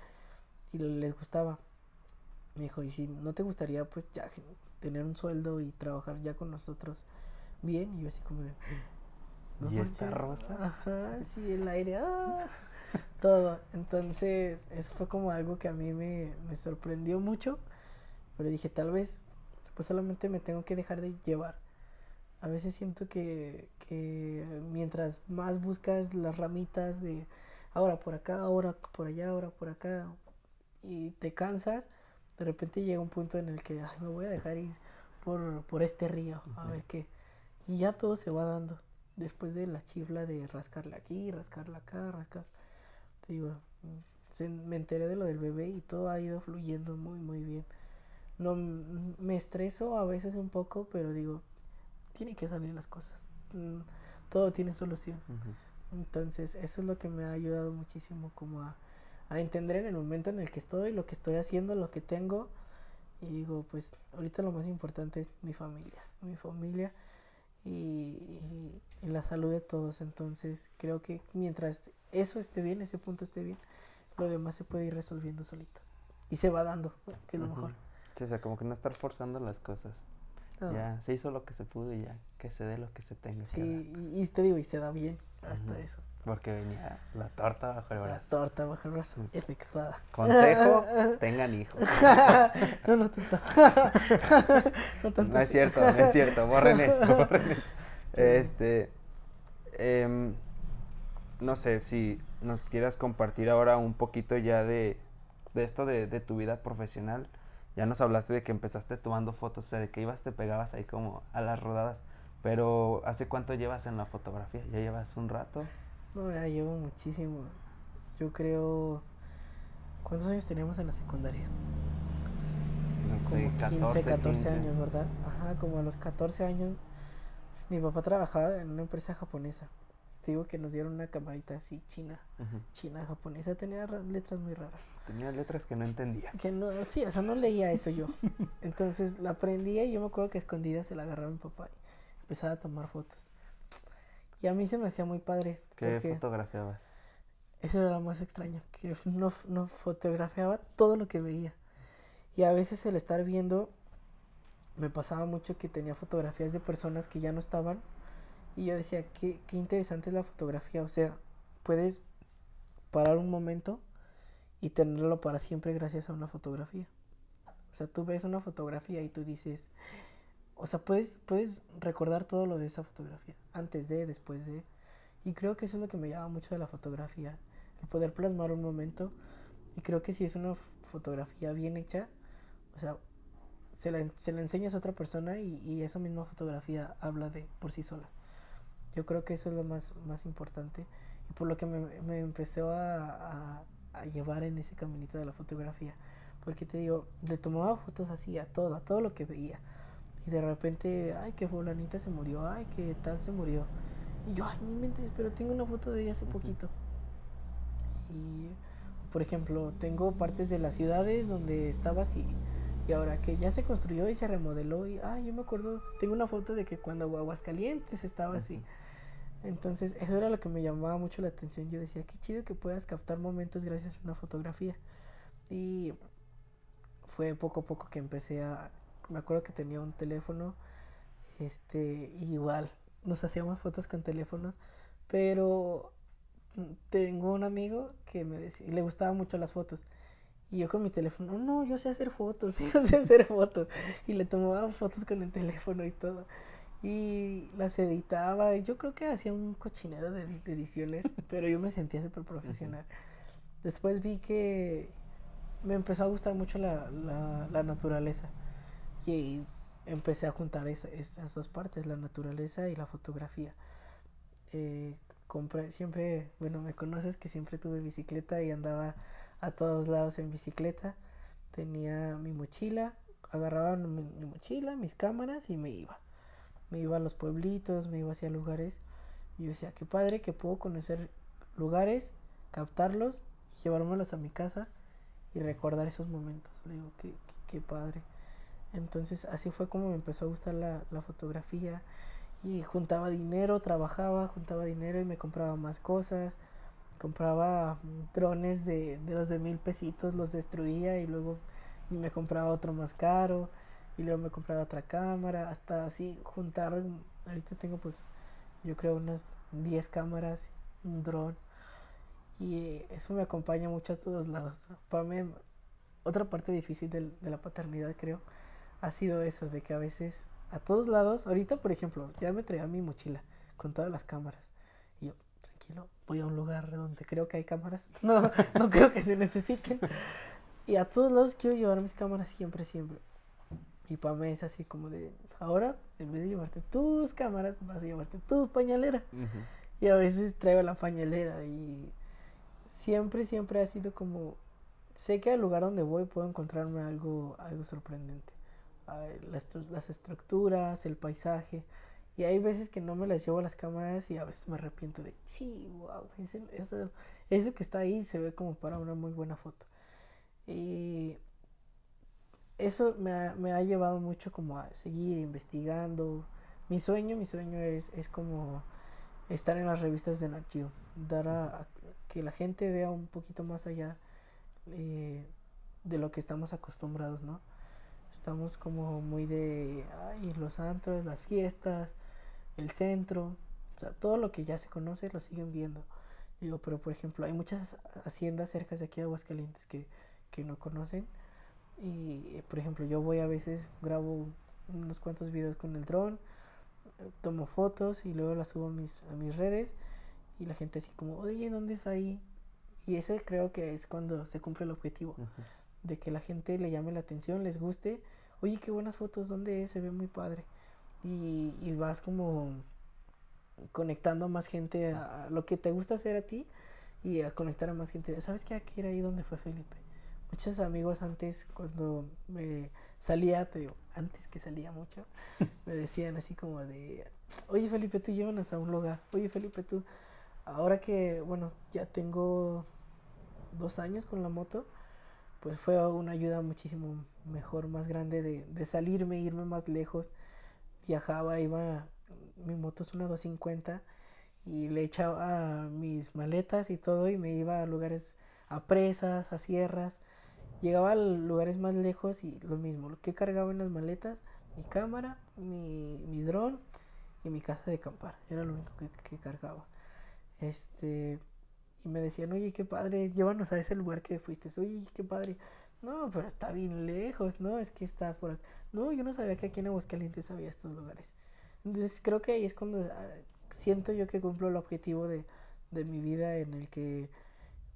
y les gustaba. Me dijo, y si no te gustaría pues ya tener un sueldo y trabajar ya con nosotros bien, y yo así como de... ¿Y esta rosa? Ajá, sí, el aire, ah, todo. Entonces, eso fue como algo que a mí me, me sorprendió mucho, pero dije, tal vez, pues solamente me tengo que dejar de llevar. A veces siento que, que mientras más buscas las ramitas de ahora por acá, ahora por allá, ahora por acá, y te cansas, de repente llega un punto en el que Ay, me voy a dejar ir por, por este río, a ver qué. Y ya todo se va dando después de la chifla de rascarla aquí, rascarla acá, rascar. Te digo, me enteré de lo del bebé y todo ha ido fluyendo muy, muy bien. No me estreso a veces un poco, pero digo, tiene que salir las cosas. Mm, todo tiene solución. Entonces, eso es lo que me ha ayudado muchísimo como a, a entender en el momento en el que estoy, lo que estoy haciendo, lo que tengo. Y digo, pues ahorita lo más importante es mi familia. Mi familia y, la salud de todos. Entonces creo que mientras eso esté bien, ese punto esté bien, lo demás se puede ir resolviendo solito. Y se va dando, que es lo mejor. Sí, o sea, como que no estar forzando las cosas. Ya, se hizo lo que se pudo y ya, que se dé lo que se tenga. Sí, y, te digo, y se da bien hasta eso. Porque venía la torta bajo el brazo. La torta bajo el brazo, efectuada. Consejo, tengan hijos. no, no tanto. no tanto. No es cierto, no es cierto. Borren esto, borren esto. Este, em, no sé, si nos quieras compartir ahora un poquito ya de, de esto de, de, tu vida profesional. Ya nos hablaste de que empezaste tomando fotos, o sea, de que ibas, te pegabas ahí como a las rodadas. Pero, ¿hace cuánto llevas en la fotografía? ¿Ya llevas un rato? No, ya llevo muchísimo. Yo creo. ¿Cuántos años teníamos en la secundaria? como 15, 14 años, ¿verdad? Ajá, como a los 14 años. Mi papá trabajaba en una empresa japonesa. Te digo que nos dieron una camarita así, china, china, japonesa. Tenía letras muy raras. Tenía letras que no entendía. Que no, sí, o sea, no leía eso yo. Entonces la aprendía y yo me acuerdo que escondida se la agarraba mi papá y empezaba a tomar fotos. Y a mí se me hacía muy padre. ¿Qué fotografiabas? Eso era lo más extraño, que no, no fotografiaba todo lo que veía. Y a veces el estar viendo, me pasaba mucho que tenía fotografías de personas que ya no estaban. Y yo decía, qué, qué interesante es la fotografía. O sea, puedes parar un momento y tenerlo para siempre gracias a una fotografía. O sea, tú ves una fotografía y tú dices, o sea, puedes, puedes recordar todo lo de esa fotografía, antes de, después de. Y creo que eso es lo que me llama mucho de la fotografía, el poder plasmar un momento. Y creo que si es una fotografía bien hecha, o sea, se la, se la enseñas a otra persona y, y, esa misma fotografía habla de por sí sola. Yo creo que eso es lo más, más importante y por lo que me, me empezó a, a, a, llevar en ese caminito de la fotografía. Porque te digo, le tomaba fotos así a todo, a todo lo que veía. Y de repente, ay, que fulanita se murió, ay, que tal se murió. Y yo, ay, no me pero tengo una foto de ella hace poquito. Y, por ejemplo, tengo partes de las ciudades donde estaba así. Y ahora que ya se construyó y se remodeló, y, ay, yo me acuerdo, tengo una foto de que cuando Aguascalientes estaba así. Entonces, eso era lo que me llamaba mucho la atención. Yo decía, qué chido que puedas captar momentos gracias a una fotografía. Y fue poco a poco que empecé a me acuerdo que tenía un teléfono, este, igual, nos hacíamos fotos con teléfonos, pero tengo un amigo que me decía, le gustaban mucho las fotos. Y yo con mi teléfono, no, yo sé hacer fotos, yo sé hacer fotos. Y le tomaba fotos con el teléfono y todo. Y las editaba. Y yo creo que hacía un cochinero de, ediciones, pero yo me sentía súper profesional. Después vi que me empezó a gustar mucho la, la, la naturaleza. Y empecé a juntar esas dos partes, la naturaleza y la fotografía. Eh, compré, siempre, bueno, me conoces que siempre tuve bicicleta y andaba a todos lados en bicicleta. Tenía mi mochila, agarraba mi, mochila, mis cámaras y me iba. Me iba a los pueblitos, me iba hacia lugares. Y yo decía, qué padre que puedo conocer lugares, captarlos, llevármelos a mi casa y recordar esos momentos. Le digo, qué, qué padre. Entonces así fue como me empezó a gustar la, fotografía Y juntaba dinero, trabajaba, juntaba dinero y me compraba más cosas. Compraba drones de, de los de mil pesitos, los destruía y luego me compraba otro más caro. Y luego me compraba otra cámara. Hasta así juntar. Ahorita tengo pues yo creo unas 10 cámaras, un dron. Y eso me acompaña mucho a todos lados. Para mí, otra parte difícil de, de la paternidad, creo, ha sido eso, de que a veces a todos lados, ahorita por ejemplo, ya me traía mi mochila con todas las cámaras. Y yo, tranquilo, voy a un lugar donde creo que hay cámaras. No, no creo que se necesiten. Y a todos lados quiero llevar mis cámaras siempre, siempre. Y para mí es así como de, ahora, en vez de llevarte tus cámaras, vas a llevarte tu pañalera. Y a veces traigo la pañalera y siempre, siempre ha sido como, sé que al lugar donde voy puedo encontrarme algo, algo sorprendente. Las, las estructuras, el paisaje. Y hay veces que no me las llevo a las cámaras y a veces me arrepiento de, sí, wow, eso, eso que está ahí se ve como para una muy buena foto. Y eso me ha, me ha llevado mucho como a seguir investigando. Mi sueño, mi sueño es, es como estar en las revistas de Nat dar a, que la gente vea un poquito más allá eh, de lo que estamos acostumbrados, ¿no? Estamos como muy de, ay, los antros, las fiestas, el centro, o sea, todo lo que ya se conoce lo siguen viendo. Digo, pero por ejemplo, hay muchas haciendas cerca de aquí de Aguascalientes que, que no conocen. Y por ejemplo, yo voy a veces, grabo unos cuantos videos con el dron, tomo fotos y luego las subo a mis, a mis redes. Y la gente así como, oye, ¿dónde está ahí? Y ese creo que es cuando se cumple el objetivo. De que la gente le llame la atención, les guste. Oye, qué buenas fotos, ¿dónde es? Se ve muy padre. Y, y vas como conectando a más gente a, lo que te gusta hacer a ti y a conectar a más gente. ¿Sabes qué? Aquí era ahí donde fue Felipe. Muchos amigos antes, cuando me salía, te digo, antes que salía mucho, me decían así como de, oye Felipe, tú llévanos a un lugar. Oye Felipe, tú ahora que, bueno, ya tengo dos años con la moto, pues fue una ayuda muchísimo mejor, más grande de, de salirme, irme más lejos. Viajaba, iba, mi moto es una 250 y le echaba mis maletas y todo y me iba a lugares, a presas, a sierras. Llegaba a lugares más lejos y lo mismo, lo que cargaba en las maletas, mi cámara, mi, mi dron y mi casa de acampar. Era lo único que, que cargaba. Este, y me decían, oye, qué padre, llévanos a ese lugar que fuiste. Oye, qué padre. No, pero está bien lejos, ¿no? Es que está por acá. No, yo no sabía que aquí en Aguascalientes había estos lugares. Entonces creo que ahí es cuando ah, siento yo que cumplo el objetivo de, de mi vida en el que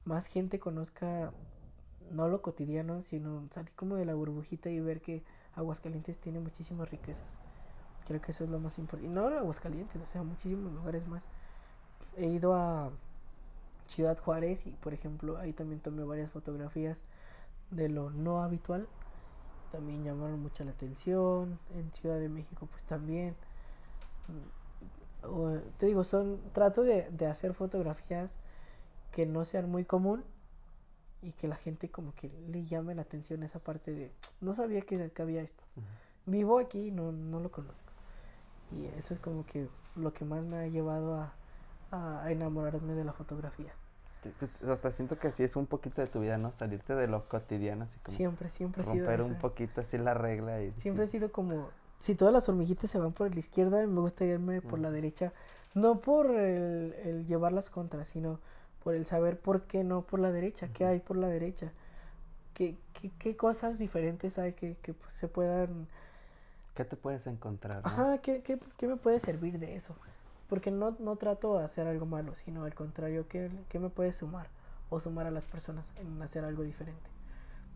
más gente conozca no lo cotidiano, sino salir como de la burbujita y ver que Aguascalientes tiene muchísimas riquezas. Creo que eso es lo más importante. No Aguascalientes, o sea, muchísimos lugares más he ido a Ciudad Juárez y por ejemplo ahí también tomé varias fotografías de lo no habitual. También llamaron mucha la atención. En Ciudad de México pues también. Mm, te digo, son trato de, de hacer fotografías que no sean muy común y que la gente como que le llame la atención esa parte de no sabía que, había esto. Vivo aquí y no, no lo conozco. Y eso es como que lo que más me ha llevado a, a enamorarme de la fotografía. pues hasta siento que así es un poquito de tu vida, ¿no? Salirte de lo cotidiano, así como siempre, siempre ha sido romper un poquito así la regla y siempre ha sido como si todas las hormiguitas se van por la izquierda, me gusta irme por la derecha, no por el, el, llevarlas contra, sino por el saber por qué no por la derecha, qué hay por la derecha, qué, qué, qué cosas diferentes hay que, que pues, se puedan... ¿Qué te puedes encontrar? Ajá, ¿qué, qué, qué me puede servir de eso? Porque no, no trato de hacer algo malo, sino al contrario, ¿qué, ¿qué, me puede sumar? O sumar a las personas en hacer algo diferente.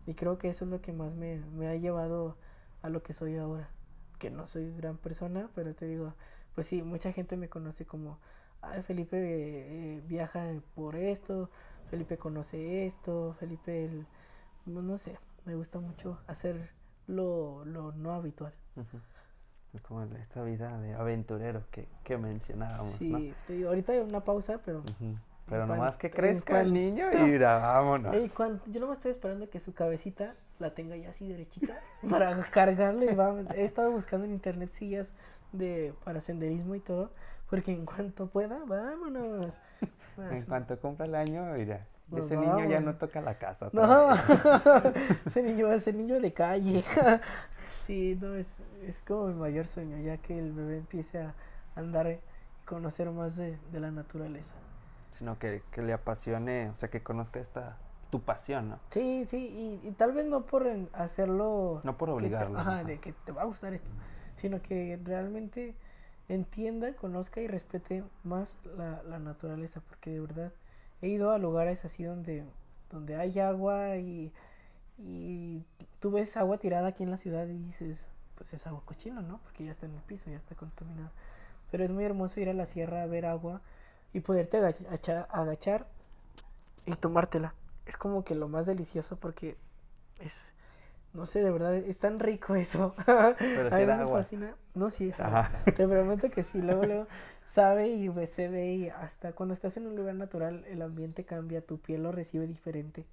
Y creo que eso es lo que más me, me ha llevado a lo que soy ahora. Que no soy gran persona, pero te digo, pues sí, mucha gente me conoce como, ay, Felipe eh, viaja por esto, Felipe conoce esto, Felipe, el, no, sé, me gusta mucho hacer lo, lo no habitual como esta vida de aventurero que, que mencionábamos. Sí, te digo, ahorita hay una pausa, pero. Pero nomás que crezca el niño y mira, vámonos. yo no me estoy esperando que su cabecita la tenga ya así derechita para cargarle. Va, he estado buscando en internet sillas de para senderismo y todo, porque en cuanto pueda, vámonos. En cuanto cumpla el año, mira, Pues ese niño ya no toca la casa. No, ese niño va a ser niño de calle. sí, no, es, es como mi mayor sueño, ya que el bebé empiece a andar y conocer más de, de la naturaleza. Sino que, que le apasione, o sea, que conozca esta, tu pasión, ¿no? Sí, sí, y, y tal vez no por hacerlo... No por te- obligarlo. ajá, de que te va a gustar esto, sino que realmente entienda, conozca y respete más la, la naturaleza, porque de verdad he ido a lugares así donde, donde hay agua y, y tú ves agua tirada aquí en la ciudad y dices, pues es agua cochina, ¿no? Porque ya está en el piso, ya está contaminada. Pero es muy hermoso ir a la sierra a ver agua y poderte agacha- acha- agachar y tomártela. Es como que lo más delicioso porque es, no sé, de verdad, es tan rico eso. Pero A si mí era me agua. fascina. No, sí es agua. Ajá. Te prometo que sí, luego, luego sabe y ve- se ve y hasta cuando estás en un lugar natural el ambiente cambia, tu piel lo recibe diferente,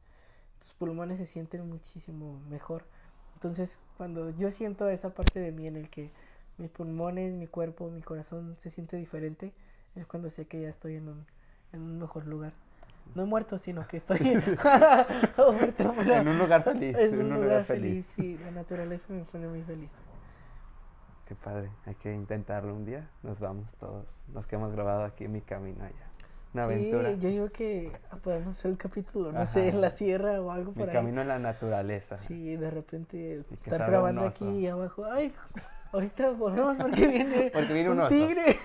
tus pulmones se sienten muchísimo mejor. Entonces, cuando yo siento esa parte de mí en el que mis pulmones, mi cuerpo, mi corazón se siente diferente, es cuando sé que ya estoy en un, en un mejor lugar. No he muerto, sino que estoy muerto, pero En un lugar feliz. en un lugar feliz. Sí, la naturaleza me pone muy feliz. Qué padre, hay que intentarlo un día. Nos vamos todos, los que hemos grabado aquí en mi camino allá. Una sí, aventura. yo digo que podemos hacer un capítulo, no Ajá. sé, en la sierra o algo Mi por ahí. camino en la naturaleza. Sí, de repente estar grabando un aquí y abajo. Ay, ahorita volvemos porque viene, Porque viene un oso. tigre.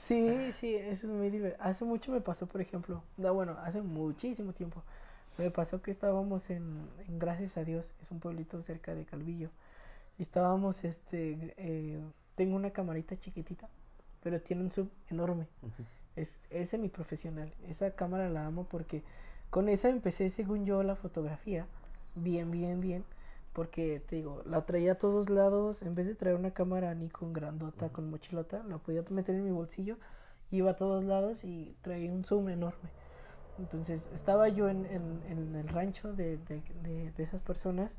Sí, sí, eso es muy divertido. Hace mucho me pasó, por ejemplo, no, bueno, hace muchísimo tiempo. Me pasó que estábamos en, en Gracias a Dios, es un pueblito cerca de Calvillo. Estábamos, este, eh, tengo una camarita chiquitita, pero tiene un sub enorme. Ujú. Es, es semiprofesional. Esa cámara la amo porque con esa empecé, según yo, la fotografía. Bien, bien, bien. Porque te digo, la traía a todos lados. En vez de traer una cámara Nikon grandota con mochilota, la podía meter en mi bolsillo. Iba a todos lados y traía un zoom enorme. Entonces estaba yo en, en- en el rancho de, de- de- de esas personas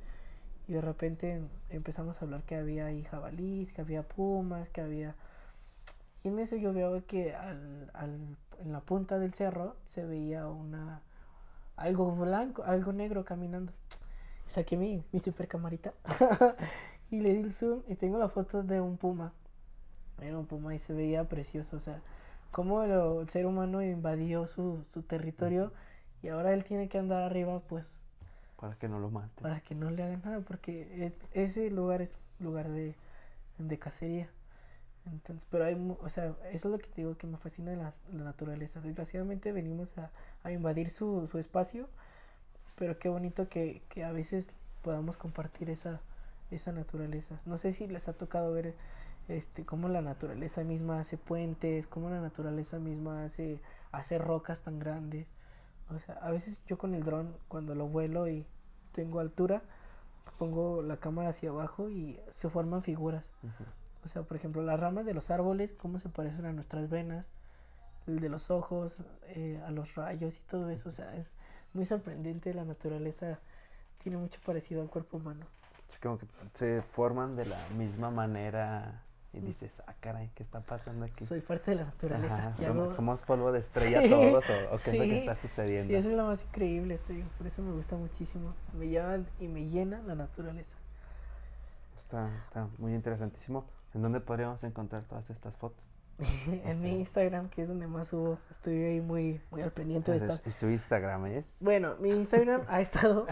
y de repente empezamos a hablar que había ahí jabalís, que había pumas, que había... Y en eso yo veo que al, al- en la punta del cerro se veía una... algo blanco, algo negro caminando. Saqué mi, mi super camarita y le di el zoom y tengo la foto de un puma. Era un puma y se veía precioso, o sea, cómo el ser humano invadió su, su territorio y ahora él tiene que andar arriba pues Para que no lo mate. para que no le hagan nada, porque es- ese lugar es lugar de, de cacería. Entonces, pero hay, o sea, eso es lo que te digo que me fascina de la, la naturaleza. Desgraciadamente venimos a, a invadir su, su espacio, pero qué bonito que, que a veces podamos compartir esa, esa naturaleza. No sé si les ha tocado ver este cómo la naturaleza misma hace puentes, cómo la naturaleza misma hace, hace rocas tan grandes. O sea, a veces yo con el dron, cuando lo vuelo y tengo altura, pongo la cámara hacia abajo y se forman figuras. Ujú. O sea, por ejemplo, las ramas de los árboles, cómo se parecen a nuestras venas, el de los ojos, eh, a los rayos y todo eso. O sea, es muy sorprendente. La naturaleza tiene mucho parecido al cuerpo humano. Es como que se forman de la misma manera y dices, ah, caray, ¿qué está pasando aquí? Soy parte de la naturaleza. Ajá, somos, hago- somos polvo de estrella Sí, todos o, o qué es lo sí, que está sucediendo. Sí, eso es lo más increíble, te digo. Por eso me gusta muchísimo. Me llama y me llena la naturaleza. Está, está muy interesantísimo. ¿En dónde podríamos encontrar todas estas fotos? en mi. Instagram, que es donde más subo, estoy ahí muy, muy al pendiente de estar. Y su Instagram es... Bueno, mi Instagram ha estado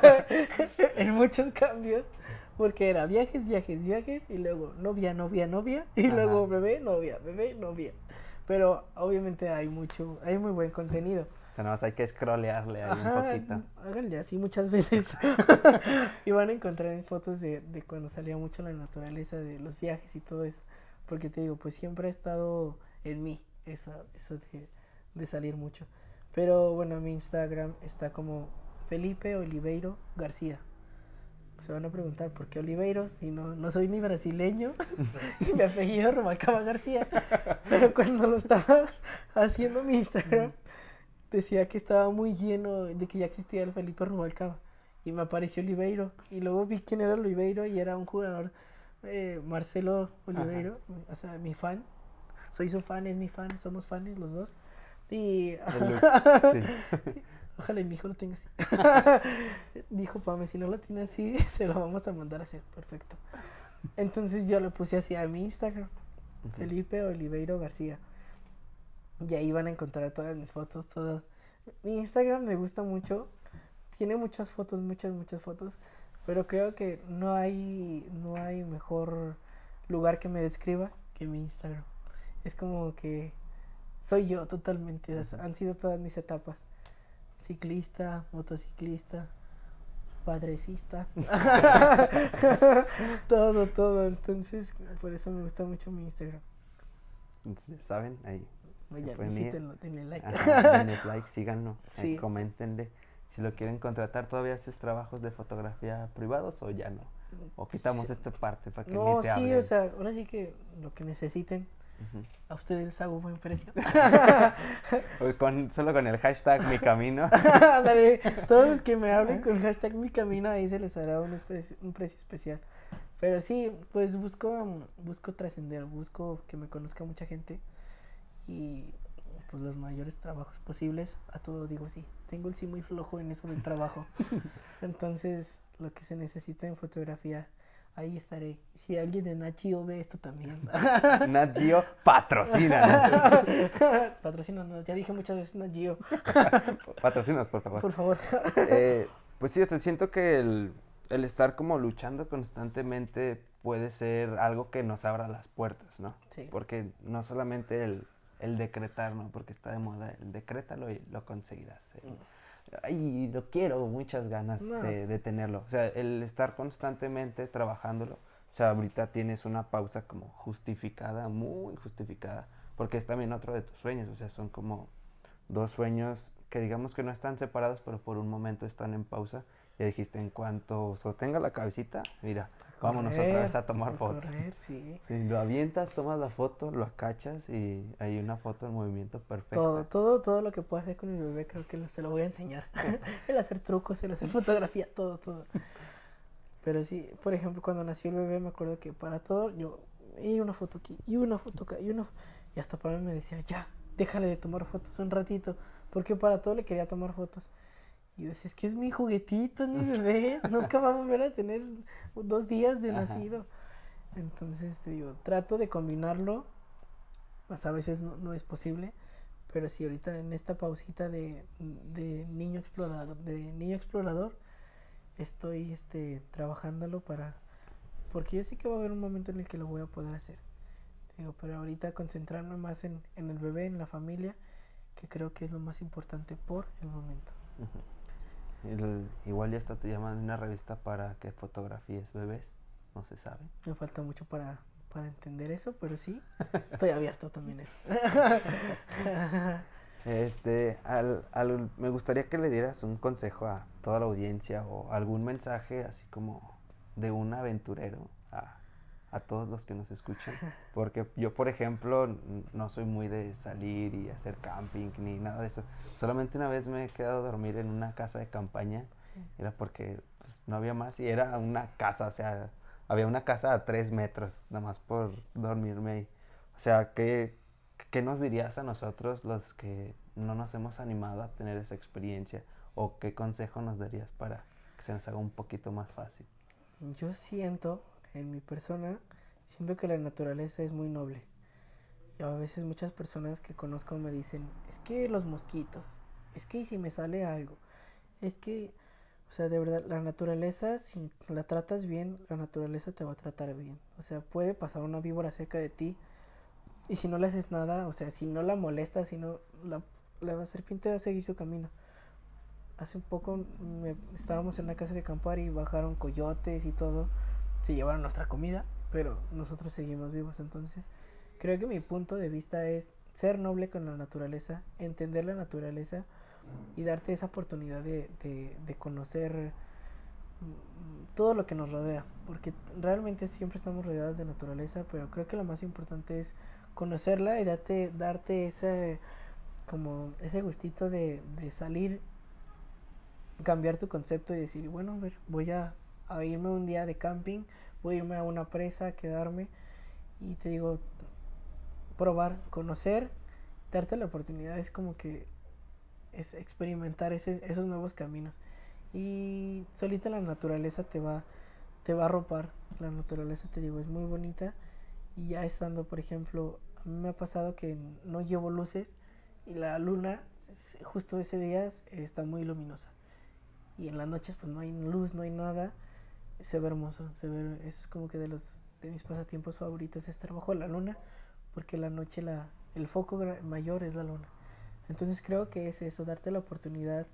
en muchos cambios, porque era viajes, viajes, viajes, y luego novia, novia, novia, y Ajá. luego bebé, novia, bebé, novia. Pero obviamente hay mucho, hay muy buen contenido. O sea, nada más hay que scrollearle ahí un Ajá, poquito. háganle así muchas veces. y van a encontrar fotos de, de cuando salía mucho la naturaleza, de los viajes y todo eso. Porque te digo, pues siempre ha estado en mí esa, eso de, de salir mucho. Pero bueno, mi Instagram está como Felipe Oliveiro García. Se van a preguntar por qué Oliveiro si no, no soy ni brasileño y mi apellido Rubalcaba García. Pero cuando lo estaba haciendo mi Instagram, decía que estaba muy lleno de que ya existía el Felipe Rubalcaba. Y me apareció Oliveiro. Y luego vi quién era Oliveiro y era un jugador eh, Marcelo Oliveiro, o sea, mi fan. Soy su fan, es mi fan, somos fans los dos. Y ojalá mi hijo lo tenga así. Dijo Pame, si no lo tiene así, se lo vamos a mandar a hacer. Perfecto. Entonces yo lo puse así a mi Instagram. Felipe Oliveiro García. Y ahí van a encontrar todas mis fotos, todas. Mi Instagram me gusta mucho. Tiene muchas fotos, muchas, muchas fotos. Pero creo que no hay, no hay mejor lugar que me describa que mi Instagram. Es como que soy yo totalmente. Han sido todas mis etapas. Ciclista, motociclista, padrecista. todo, todo. Entonces, por eso me gusta mucho mi Instagram. ¿Saben? Ahí. Vaya, visítenlo, denle like. denle like, síganlo, sí. coméntenle. Si lo quieren contratar, ¿todavía haces trabajos de fotografía privados o ya no? ¿O quitamos esta parte para que No, sí, o sea, ahora sí que lo que necesiten. A ustedes les hago buen precio. con, solo con el hashtag mi camino. todos los que me hablen con el hashtag mi camino, ahí se les hará un, un precio especial. Pero sí, pues busco, busco trascender, busco que me conozca mucha gente y pues los mayores trabajos posibles. A todo digo sí. Tengo el sí muy flojo en eso del trabajo. Entonces, lo que se necesita en fotografía, ahí estaré. Si alguien de Nachio ve esto también. Nachio patrocina. patrocina, ya dije muchas veces Nachio. Patrocinas, por favor. Por favor. Eh, pues sí, o sea, siento que el, el estar como luchando constantemente puede ser algo que nos abra las puertas, ¿no? Sí. Porque no solamente el el decretar, ¿no? Porque está de moda el decrétalo y lo conseguirás. ay, lo quiero, muchas ganas de, tenerlo. O sea, el estar constantemente trabajándolo. O sea, ahorita tienes una pausa como justificada, muy justificada, porque es también otro de tus sueños. O sea, son como dos sueños que digamos que no están separados, pero por un momento están en pausa. Ya dijiste, en cuanto sostenga la cabecita, mira, vámonos otra vez a tomar fotos. sí. lo avientas, tomas la foto, lo acachas y hay una foto en movimiento perfecto. Todo, todo, todo lo que pueda hacer con mi bebé creo que se lo voy a enseñar. el hacer trucos, el hacer fotografía, todo, todo. Pero sí, por ejemplo, cuando nació el bebé me acuerdo que para todo yo, y una foto aquí, y una foto acá, y una... Y hasta para mí me decía, ya, déjale de tomar fotos un ratito, porque para todo le quería tomar fotos. Y yo decía, es que es mi juguetito, es mi bebé, nunca va a volver a tener dos días de nacido. Entonces, te digo, trato de combinarlo, más a veces no, es posible, pero sí, ahorita en esta pausita de, niño explorador, de niño explorador, estoy este, trabajándolo para, porque yo sé que va a haber un momento en el que lo voy a poder hacer. Digo, pero ahorita concentrarme más en, en el bebé, en la familia, que creo que es lo más importante por el momento igual ya hasta te llaman una revista para que fotografíes bebés, no se sabe. Me falta mucho para, para entender eso, pero sí, estoy abierto también a eso. este, al, me gustaría que le dieras un consejo a toda la audiencia o algún mensaje así como de un aventurero a, todos los que nos escuchan. Porque yo, por ejemplo, no soy muy de salir y hacer camping ni nada de eso. Solamente una vez me he quedado a dormir en una casa de campaña. Era porque pues, no había más y era una casa, o sea, había una casa a tres metros, nada más por dormirme ahí. O sea, ¿qué, ¿qué nos dirías a nosotros los que no nos hemos animado a tener esa experiencia? ¿O qué consejo nos darías para que se nos haga un poquito más fácil? Yo siento en mi persona, siento que la naturaleza es muy noble. Y a veces muchas personas que conozco me dicen, es que los mosquitos, es que si me sale algo, es que, o sea, de verdad, la naturaleza, si la tratas bien, la naturaleza te va a tratar bien. O sea, puede pasar una víbora cerca de ti y si no le haces nada, o sea, si no la molestas, si no, la, la serpiente va a seguir su camino. Hace un poco estábamos en una casa de acampar y bajaron coyotes y todo se llevaron nuestra comida, pero nosotros seguimos vivos. Entonces, creo que mi punto de vista es ser noble con la naturaleza, entender la naturaleza y darte esa oportunidad de, de, conocer todo lo que nos rodea, porque realmente siempre estamos rodeados de naturaleza, pero creo que lo más importante es conocerla y darte, darte ese, como ese gustito de, de salir, cambiar tu concepto y decir, bueno, a ver, voy a, a irme un día de camping, voy a irme a una presa, quedarme y te digo, probar, conocer, darte la oportunidad es como que es experimentar ese, esos nuevos caminos. Y solita la naturaleza te va te va a arropar la naturaleza te digo es muy bonita. Y ya estando por ejemplo a mí me ha pasado que no llevo luces y la luna justo ese día está muy luminosa. Y en las noches pues no hay luz no hay nada se ve hermoso se ve es como que de los de mis pasatiempos favoritos estar bajo la luna porque la noche la el foco mayor es la luna entonces creo que es eso darte la oportunidad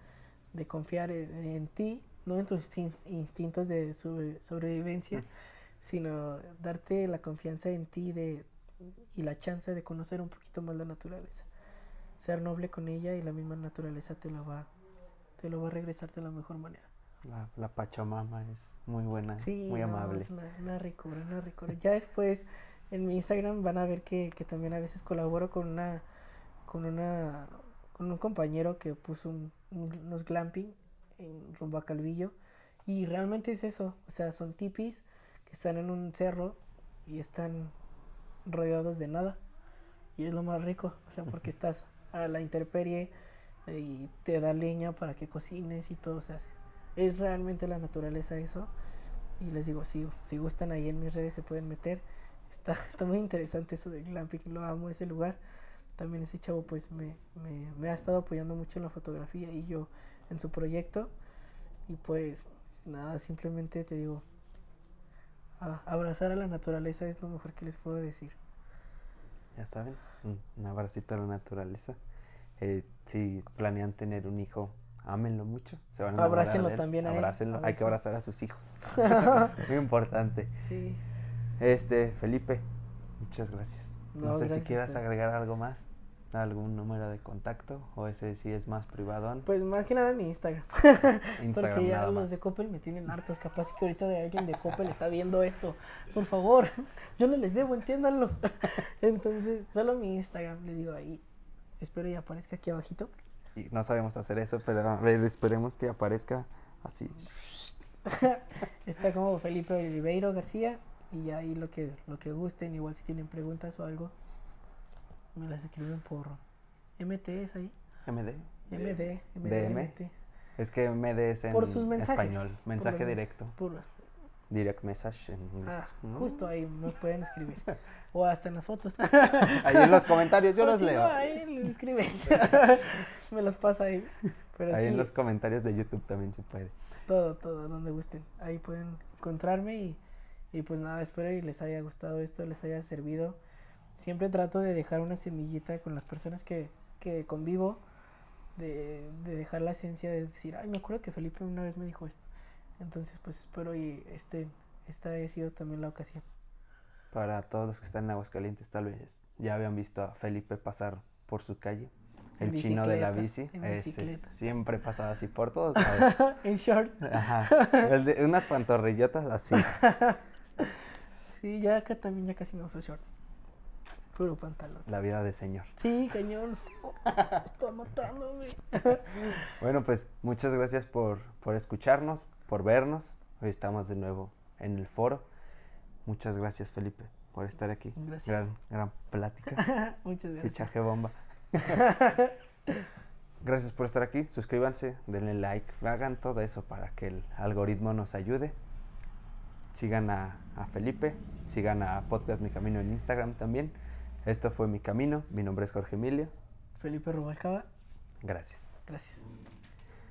de confiar en, ti, no en tus instintos de sobrevivencia, sino darte la confianza en ti de, y la chance de conocer un poquito más la naturaleza. Ser noble con ella y la misma naturaleza te la va, te lo va a regresar de la mejor manera. La, la Pachamama es muy buena, muy amable. Es una, una ricura, una ricura. Ya después en mi Instagram van a ver que, que también a veces colaboro con una, con una con un compañero que puso unos glamping en rumbo a Calvillo y realmente es eso, o sea, son tipis que están en un cerro y están rodeados de nada y es lo más rico, o sea, porque estás a la intemperie y te da leña para que cocines y todo se hace. Es realmente la naturaleza eso. Y les digo, si, si gustan ahí en mis redes se pueden meter. Está, está muy interesante eso del glamping, lo amo ese lugar también ese chavo pues me, me, ha estado apoyando mucho en la fotografía y yo en su proyecto. Y pues nada, simplemente te digo, abrazar a la naturaleza es lo mejor que les puedo decir. Ya saben, un, abracito a la naturaleza. Eh, si planean tener un hijo, ámenlo mucho. Se van a Abrácenlo también a Abrácenlo. Hay que abrazar a sus hijos. Muy importante. Sí. Este, Felipe, muchas gracias. No, sé si quieras agregar algo más, algún número de contacto o ese sí es más privado. Pues más que nada mi Instagram. Porque ya los de Coppel me tienen hartos. Capaz que ahorita de alguien de Coppel está viendo esto. Por favor, yo no les debo, entiéndanlo. Entonces, solo mi Instagram, les digo ahí. Espero y aparezca aquí abajito. Y no sabemos hacer eso, pero a ver, esperemos que aparezca así. está como Felipe Oliveiro García y ahí lo que, lo que gusten, igual si tienen preguntas o algo, me las escriben por MT, ¿es ahí? MD. MD, DM. Es que MD es en por sus mensajes, español, mensaje directo. Direct message en inglés. Ah, justo ahí me pueden escribir. o hasta en las fotos. ahí en los comentarios yo los leo. ahí les escriben. me los pasa ahí. Pero ahí en los comentarios de YouTube también se puede. Todo, todo, donde gusten. Ahí pueden encontrarme y y pues nada, espero y les haya gustado esto, les haya servido. Siempre trato de dejar una semillita con las personas que, que convivo, de, de, dejar la esencia de decir, ay, me acuerdo que Felipe una vez me dijo esto. Entonces, pues espero y este, esta haya sido también la ocasión. Para todos los que están en Aguascalientes, tal vez ya habían visto a Felipe pasar por su calle. El chino de la bici. siempre pasaba así por todos en short. Ajá. De, unas pantorrillotas así. Sí, ya acá también ya casi no uso short. Puro pantalón. La vida de señor. Sí, cañón. Está matándome. bueno, pues muchas gracias por, por escucharnos, por vernos. Hoy estamos de nuevo en el foro. Muchas gracias, Felipe, por estar aquí. Gracias. Gran, gran plática. muchas gracias. Fichaje bomba. gracias por estar aquí. Suscríbanse, denle like, hagan todo eso para que el algoritmo nos ayude. Sigan a, Felipe, sigan a Podcast Mi Camino en Instagram también. Esto fue Mi Camino, mi nombre es Jorge Emilio. Felipe Rubalcaba. Gracias. Gracias.